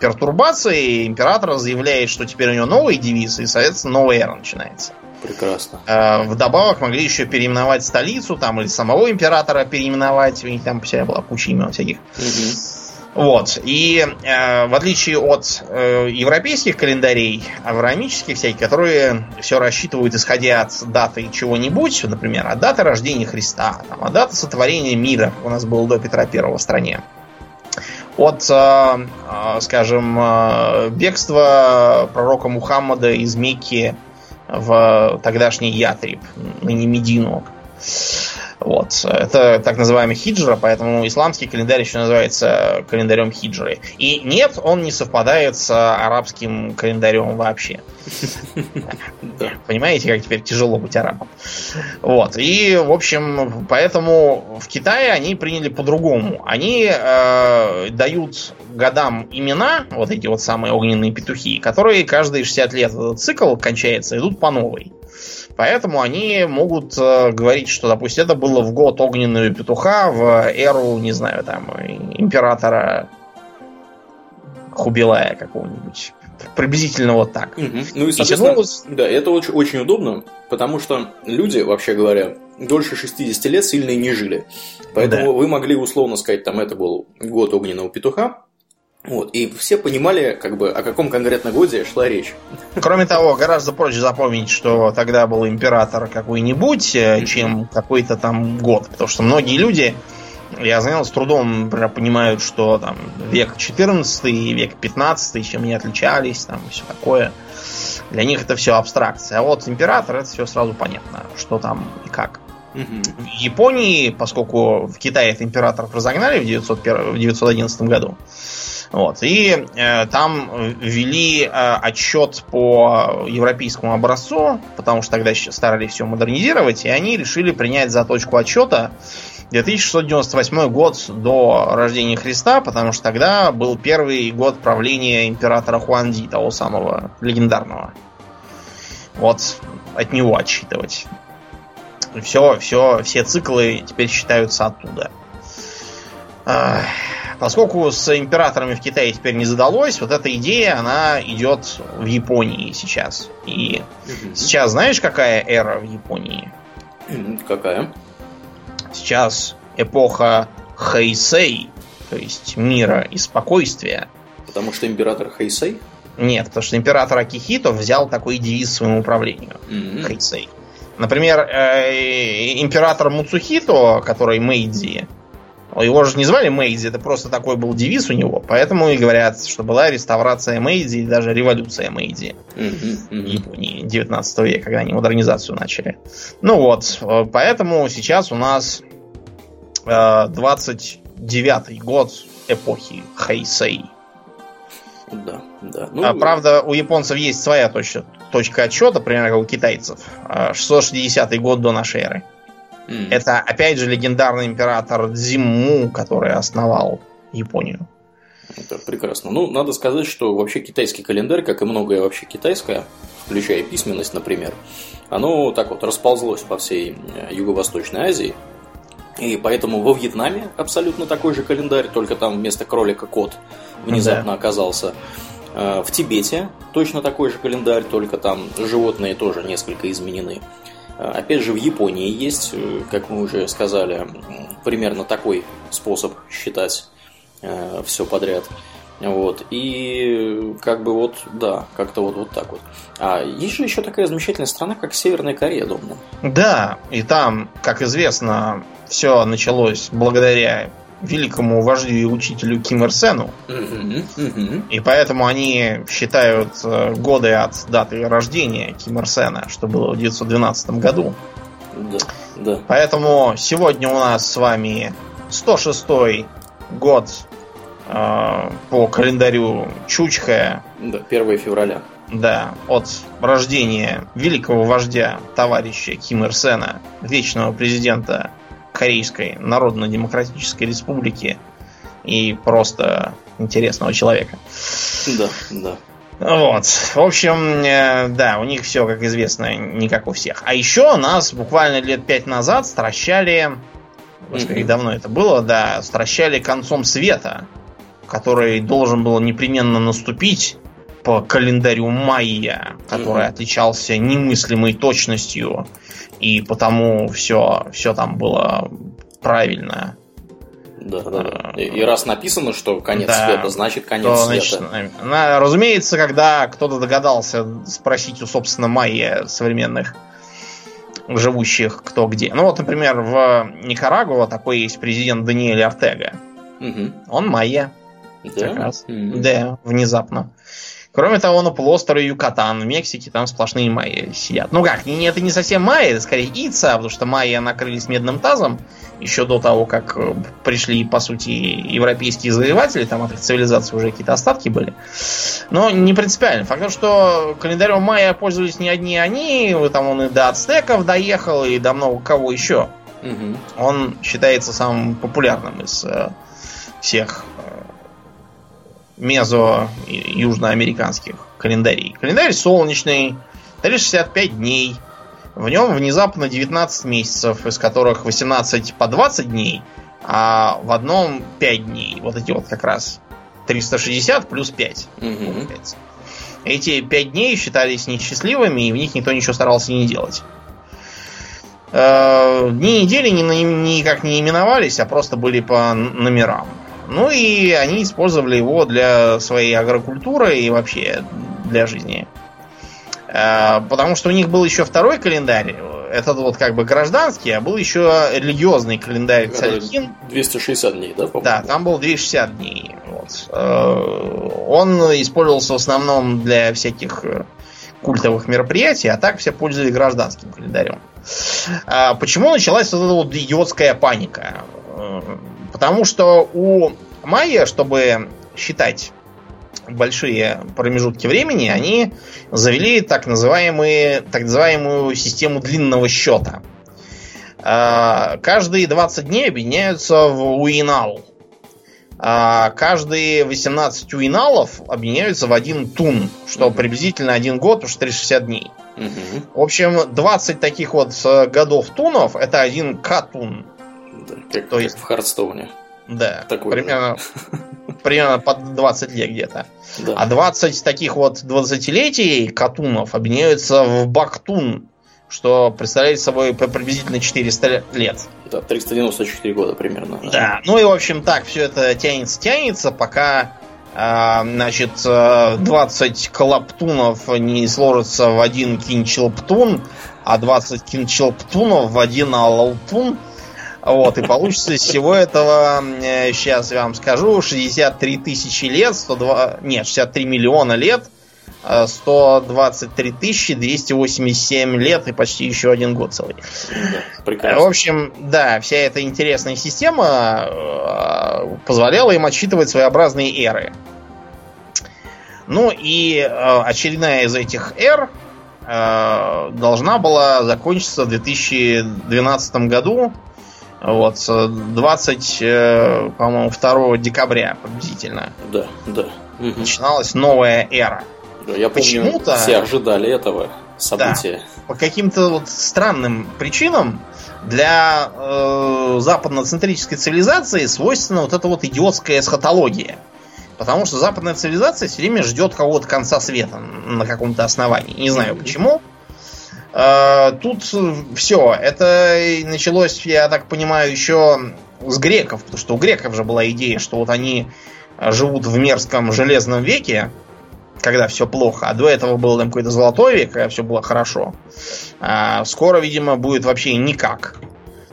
пертурбаций император заявляет, что теперь у него новый девиз, и, соответственно, новая эра начинается. Прекрасно. Э, вдобавок могли еще переименовать столицу, там, или самого императора переименовать. У них там вся была куча имен всяких. Угу. Вот. И э, в отличие от э, европейских календарей, авраамических всяких, которые все рассчитывают исходя от даты чего-нибудь, например, от даты рождения Христа, там, от даты сотворения мира, у нас был до Петра Первого в стране, от, э, э, скажем, э, бегства пророка Мухаммада из Мекки в тогдашний Ятриб, ныне Медину. Вот. Это так называемый хиджра, поэтому исламский календарь еще называется календарем хиджры. И нет, он не совпадает с арабским календарем вообще. Понимаете, как теперь тяжело быть арабом. Вот. И, в общем, поэтому в Китае они приняли по-другому. Они э, дают годам имена, вот эти вот самые огненные петухи, которые каждые 60 лет этот цикл кончается, идут по новой. Поэтому они могут э, говорить, что, допустим, это было в год огненного петуха, в эру, не знаю, там, императора Хубилая какого-нибудь. Приблизительно вот так. Угу. Ну и, соответственно, и тянулось... да, это очень, очень удобно, потому что люди, вообще говоря, дольше 60 лет сильно и не жили. Поэтому да. вы могли условно сказать, там, это был год огненного петуха, вот, и все понимали, как бы, о каком конкретно годе шла речь. Кроме того, гораздо проще запомнить, что тогда был император какой-нибудь, mm-hmm. чем какой-то там год. Потому что многие люди, я знал, с трудом например, понимают, что там век 14 и век 15, чем они отличались, там все такое. Для них это все абстракция. А вот император, это все сразу понятно, что там и как. В Японии, поскольку в Китае этот император разогнали в, 901, в 911 году, вот. И э, там ввели э, отчет по европейскому образцу, потому что тогда старались все модернизировать, и они решили принять за точку отчета 2698 год до рождения Христа, потому что тогда был первый год правления императора Хуанди, того самого легендарного. Вот от него отсчитывать. Все, все, все циклы теперь считаются оттуда. Поскольку с императорами в Китае теперь не задалось, вот эта идея, она идет в Японии сейчас. И сейчас знаешь, какая эра в Японии? Какая? Сейчас эпоха Хэйсэй, то есть мира и спокойствия. Потому что император Хэйсэй? Нет, потому что император Акихито взял такой девиз своему управлению. Mm-hmm. Хэйсэй. Например, э, император Муцухито, который Мэйдзи, его же не звали Мэйдзи, это просто такой был девиз у него. Поэтому и говорят, что была реставрация Мэйдзи и даже революция Мэйдзи в Японии 19 века, когда они модернизацию начали. Ну вот, э, поэтому сейчас у нас 29 э, год эпохи Хэйсэй. Да, да. Ну... А, правда, у японцев есть своя точка, точка отсчета, примерно как у китайцев. 660 э, год до нашей эры. Mm. Это, опять же, легендарный император Дзимму, который основал Японию. Это прекрасно. Ну, надо сказать, что вообще китайский календарь, как и многое вообще китайское, включая письменность, например, оно так вот расползлось по всей э, Юго-Восточной Азии. И поэтому во Вьетнаме абсолютно такой же календарь, только там вместо кролика кот внезапно да. оказался. Э, в Тибете точно такой же календарь, только там животные тоже несколько изменены. Э, опять же, в Японии есть, э, как мы уже сказали, примерно такой способ считать э, все подряд. Вот. И как бы вот, да, как-то вот, вот так вот. А есть же еще такая замечательная страна, как Северная Корея, думаю. Да, и там, как известно, все началось благодаря великому вождю и учителю Ким Ир Сену. И поэтому они считают э, годы от даты рождения Ким Ир Сена, что было в 1912 году. Да, да. Поэтому сегодня у нас с вами 106 год э, по календарю Чучхая. Да, 1 февраля. Да, от рождения великого вождя, товарища Ким Ир Сена, вечного президента Корейской Народно-Демократической Республики и просто интересного человека. Да, да. Вот. В общем, э, да, у них все, как известно, не как у всех. А еще нас буквально лет пять назад стращали, господи, как давно это было, да, стращали концом света, который должен был непременно наступить по календарю майя, который отличался немыслимой точностью, и потому все, все там было правильно. Да, да, да. И, и раз написано, что конец Да. света, значит конец То, света. значит, на- разумеется, когда кто-то догадался спросить у, собственно, майя современных живущих кто где. Ну вот, например, в Никарагуа такой есть президент Даниэль Артега. Мгм. Он майя. Да? Как раз. Мгм. Да, внезапно. Кроме того, на полуострове Юкатан в Мексике там сплошные майя сидят. Ну как, это не совсем майя, это скорее ица, потому что майя накрылись медным тазом еще до того, как э, пришли, по сути, европейские завоеватели, там от их цивилизации уже какие-то остатки были. Но не принципиально. Факт, что календарем майя пользовались не одни они, вот там он и до ацтеков доехал, и до много кого еще. Мгм. Он считается самым популярным из э, всех э, мезо- и южноамериканских календарей. Календарь солнечный, 365 дней. В нем внезапно 19 месяцев, из которых 18 по 20 дней, а в одном 5 дней. Вот эти вот как раз 360 плюс 5. Мгм. получается. Эти 5 дней считались несчастливыми, и в них никто ничего старался не делать. Э, Дни недели ни- ни- никак не именовались, а просто были по номерам. Ну и они использовали его для своей агрокультуры и вообще для жизни. Э, Потому что у них был еще второй календарь. Этот вот как бы гражданский, а был еще религиозный календарь Цалькин. 260 дней, да, по-моему? Да, там был 260 дней. Вот. Э, Он использовался в основном для всяких э, культовых мероприятий, а так все пользовались гражданским календарем. А Почему началась вот эта вот идиотская паника? Потому что у майя, чтобы считать большие промежутки времени, они завели так, называемые, так называемую систему длинного счета. А, Каждые 20 дней объединяются в уинал. А каждые 18 уиналов объединяются в один тун, что приблизительно один год, уж 360 дней. В общем, 20 таких вот э, годов тунов это один катун. Да, как, То есть- в Хардстоуне. Да, Такой. примерно, *laughs* примерно под 20 лет где-то. Да. А 20 таких вот 20-летий катунов объединяются в бактун, что представляет собой приблизительно 400 лет. Да, 394 года примерно. Да, ну и в общем так все это тянется, тянется, пока а, значит э, 20 колоптунов не сложатся в один кинчелптун, а 20 кинчелптунов в один алалтун. Вот, и получится из всего этого, сейчас я вам скажу, 63 тысячи лет, 102, нет, 63 миллиона лет, э, 123 тысячи 287 лет и почти еще один год целый. В прекрасно. общем, да, вся эта интересная система э, позволяла им отсчитывать своеобразные эры. Ну и э, очередная из этих эр э, должна была закончиться в 2012 году. Вот, с 20, э, по-моему, 2 декабря приблизительно Да, да. Мгм. начиналась новая эра. Да, Я помню, Почему-то- все ожидали этого события. по каким-то вот странным причинам для э, западноцентрической цивилизации свойственна вот эта вот идиотская эсхатология. Потому что западная цивилизация все время ждет какого-то конца света на каком-то основании. Не знаю почему. Э, тут все. Это началось, я так понимаю, еще с греков. Потому что у греков же была идея, что вот они э, живут в мерзком железном веке, когда все плохо, а до этого был там какой-то золотой век, когда все было хорошо. А скоро, видимо, будет вообще никак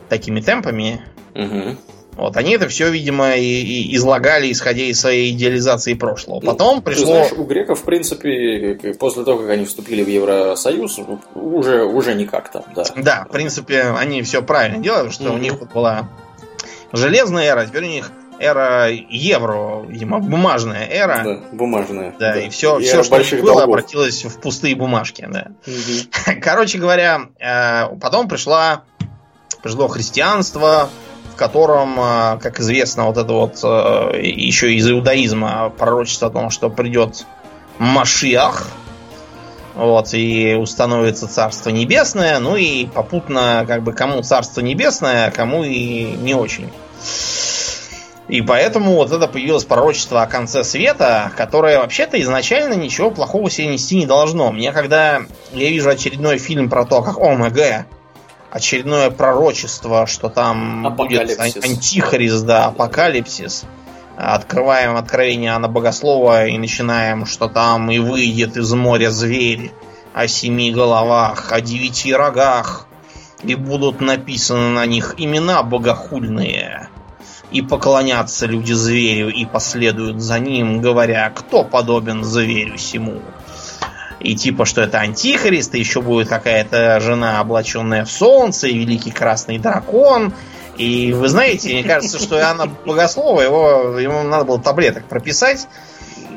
такими темпами. Мгм. Вот они это все, видимо, и, и излагали, исходя из своей идеализации прошлого. Ну, Потом пришло. знаешь, у греков, в принципе, после того, как они вступили в Евросоюз, уже, уже никак там, да. Да, в принципе, они все правильно делали, что у Мгм. них вот была железная эра, теперь у них эра евро, видимо, бумажная эра. Да, бумажная. Да, и все, И все что у больших было, долгов. обратилось в пустые бумажки. Да. Мгм. *laughs* Короче говоря, э, потом пришла пришло христианство, котором, э, как известно, вот это вот э, еще из иудаизма пророчество о том, что придет Машиах, вот, и установится Царство Небесное, ну и попутно, как бы, кому Царство Небесное, а кому и не очень. И поэтому вот это появилось пророчество о конце света, которое вообще-то изначально ничего плохого себе нести не должно. Мне когда я вижу очередной фильм про то, как ОМГ, очередное пророчество, что там будет антихрист, да, апокалипсис, открываем откровение Анна Богослова и начинаем, что там и выйдет из моря зверь о семи головах, о девяти рогах, и будут написаны на них имена богохульные – и поклонятся люди зверю и последуют за ним, говоря, кто подобен зверю сему. И типа, что это антихрист, и еще будет какая-то жена, облаченная в солнце, и великий красный дракон. И вы знаете, мне кажется, что Иоанна Богослова, его, ему надо было таблеток прописать,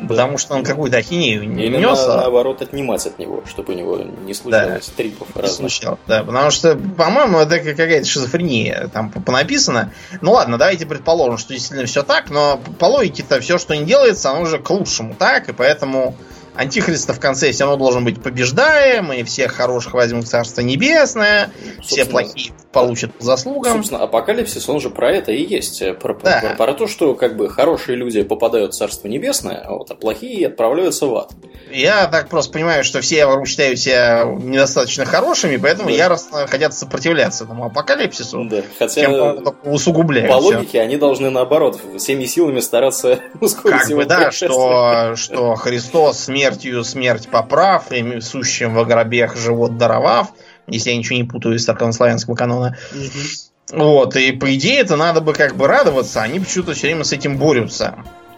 Потому что он какую-то ахинею Или нес. На, наоборот отнимать от него, чтобы у него не случалось да. трипов разных. Случалось, да, потому что, по-моему, это какая-то шизофрения там понаписано. Ну ладно, давайте предположим, что действительно все так, но по логике-то все, что не делается, оно уже к лучшему, так? И поэтому Антихриста в конце все равно должен быть побеждаем, и всех хороших возьмут Царство Небесное, все плохие получат по заслугам. Собственно, апокалипсис, он же про это и есть. Про, да. про, про то, что как бы хорошие люди попадают в Царство Небесное, а, вот, а плохие отправляются в ад. Я так просто понимаю, что все вокруг считают себя недостаточно хорошими, поэтому да. яростно хотят сопротивляться этому апокалипсису. Да, хотя чем усугубляют. По логике все. они должны наоборот всеми силами стараться *laughs* ускорить как его бы, да, *laughs* что, что Христос смертью смерть поправ, и сущим во гробех живот даровав, если я ничего не путаю из старославянского канона. Угу. Вот, и по идее это надо бы как бы радоваться, они почему-то все время с этим борются.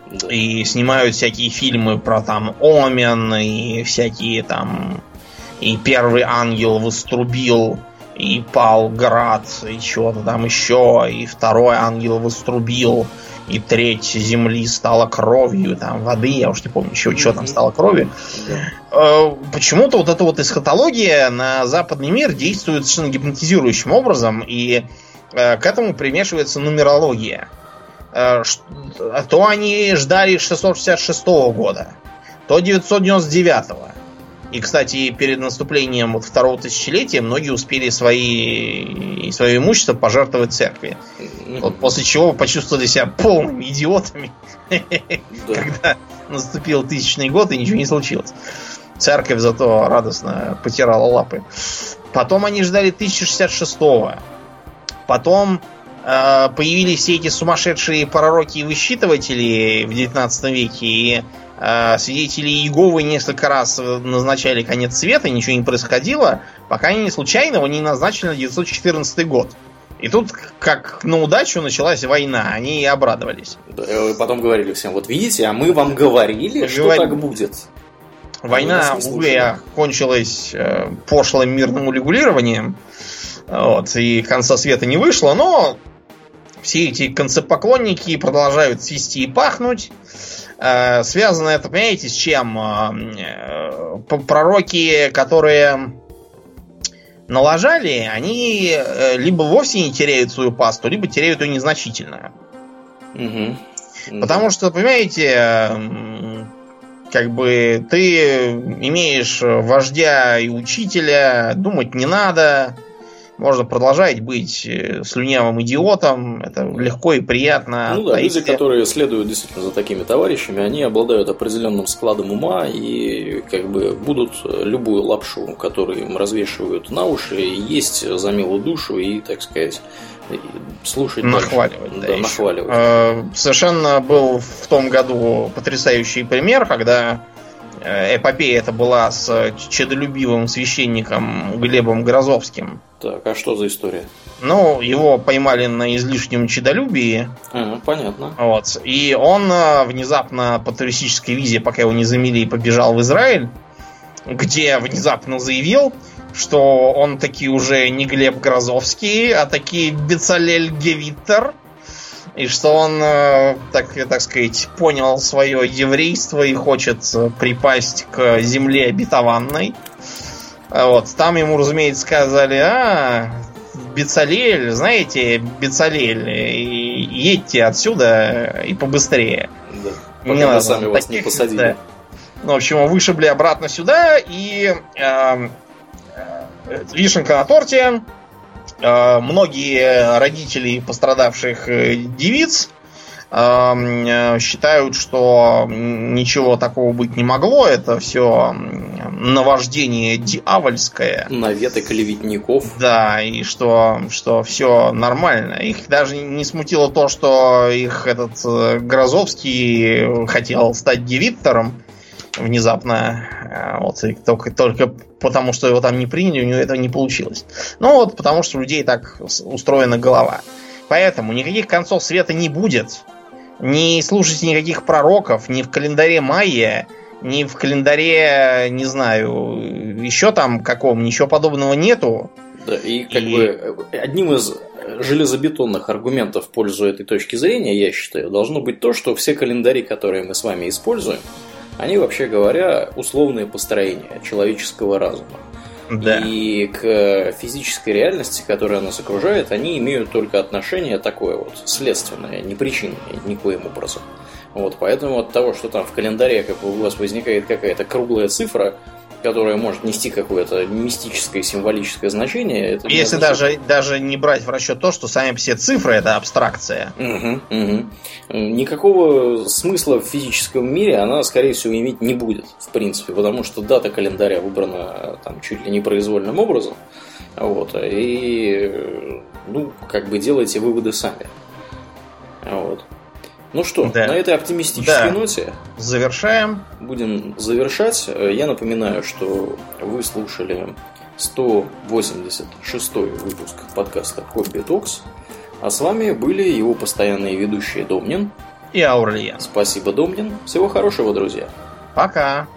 Да. И снимают всякие фильмы про там Омен и всякие там и первый ангел вострубил и пал град и чего-то там еще и второй ангел вострубил и треть земли стала кровью, там, воды, я уж не помню, еще что там стало кровью. Э, почему-то вот эта вот эсхатология на западный мир действует совершенно гипнотизирующим образом, и э, к этому примешивается нумерология. Э, то они ждали 666 года, то 999 -го. И, кстати, перед наступлением вот второго тысячелетия многие успели свои, свое имущество пожертвовать церкви. Вот после чего почувствовали себя полными идиотами, когда наступил тысячный год и ничего не случилось. Церковь зато радостно потирала лапы. Потом они ждали 1066-го. Потом э, появились все эти сумасшедшие пророки и высчитыватели в 19 веке, и свидетели Иеговы несколько раз назначали конец света, ничего не происходило, пока они не случайно его не назначили на 914 год. И тут, как на удачу, началась война. Они и обрадовались. Э, потом говорили всем, вот видите, а мы вам говорили, Говор... что так будет. Война в Угле кончилась э, пошлым мирным урегулированием. Вот, и конца света не вышло, но все эти концепоклонники продолжают свисти и пахнуть. Э, связано это, понимаете, с чем? Э, пророки, которые налажали, они э, либо вовсе не теряют свою пасту, либо теряют ее незначительно. Угу. Потому что, понимаете, как бы ты имеешь вождя и учителя, думать не надо, можно продолжать быть э, слюнявым идиотом. Это легко и приятно. Ну да, люди, которые следуют действительно за такими товарищами, они обладают определенным складом ума и как бы будут любую лапшу, которую им развешивают на уши, есть за милую душу и, так сказать, слушать нахваливать, дальше. да, да нахваливать. Э, совершенно был в том году потрясающий пример, когда эпопея это была с чедолюбивым священником Глебом Грозовским. Так, а что за история? Ну, его поймали на излишнем чедолюбии. А, понятно. Вот. И он э, внезапно по туристической визе, пока его не замели, побежал в Израиль, где внезапно заявил, что он таки уже не Глеб Грозовский, а таки Бецалель Гевиттер – и что он, э, так, так сказать, понял свое еврейство и хочет э, припасть к земле обетованной. Вот. Там ему, разумеется, сказали, а, Бецалель, знаете, Бецалель, едьте отсюда и побыстрее. Да. Пока не надо сами вас не посадили. Да. Ну, в общем, вышибли обратно сюда, и э, вишенка на торте. Э, многие родители пострадавших э, девиц э, считают, что ничего такого быть не могло. Это все наваждение дьявольское. Наветы клеветников. Да, и что, что все нормально. Их даже не смутило то, что их этот Грозовский хотел стать девиттором внезапно. Э, вот, и только, только потому, что его там не приняли, у него этого не получилось. Ну вот, потому что у людей так устроена голова. Поэтому никаких концов света не будет. Не слушайте никаких пророков ни в календаре майя, ни в календаре, не знаю, еще там каком, ничего подобного нету. Да, и как и... бы одним из железобетонных аргументов в пользу этой точки зрения, я считаю, должно быть то, что все календари, которые мы с вами используем, они, вообще говоря, условные построения человеческого разума. Да. И к физической реальности, которая нас окружает, они имеют только отношение такое вот, следственное, не причинное никоим образом. Вот, поэтому от того, что там в календаре как у вас возникает какая-то круглая цифра, которая может нести какое-то мистическое символическое значение. Это Если даже, даже не брать в расчет то, что сами все цифры это абстракция. Угу, угу. Никакого смысла в физическом мире она, скорее всего, иметь не будет, в принципе, потому что дата календаря выбрана там чуть ли не произвольным образом. Вот, и ну, как бы делайте выводы сами. Вот. Ну что, да. на этой оптимистической да. ноте завершаем. Будем завершать. Я напоминаю, что вы слушали 186 выпуск подкаста Хобби Токс. А с вами были его постоянные ведущие Домнин и Аурлиен. Спасибо, Домнин. Всего хорошего, друзья. Пока.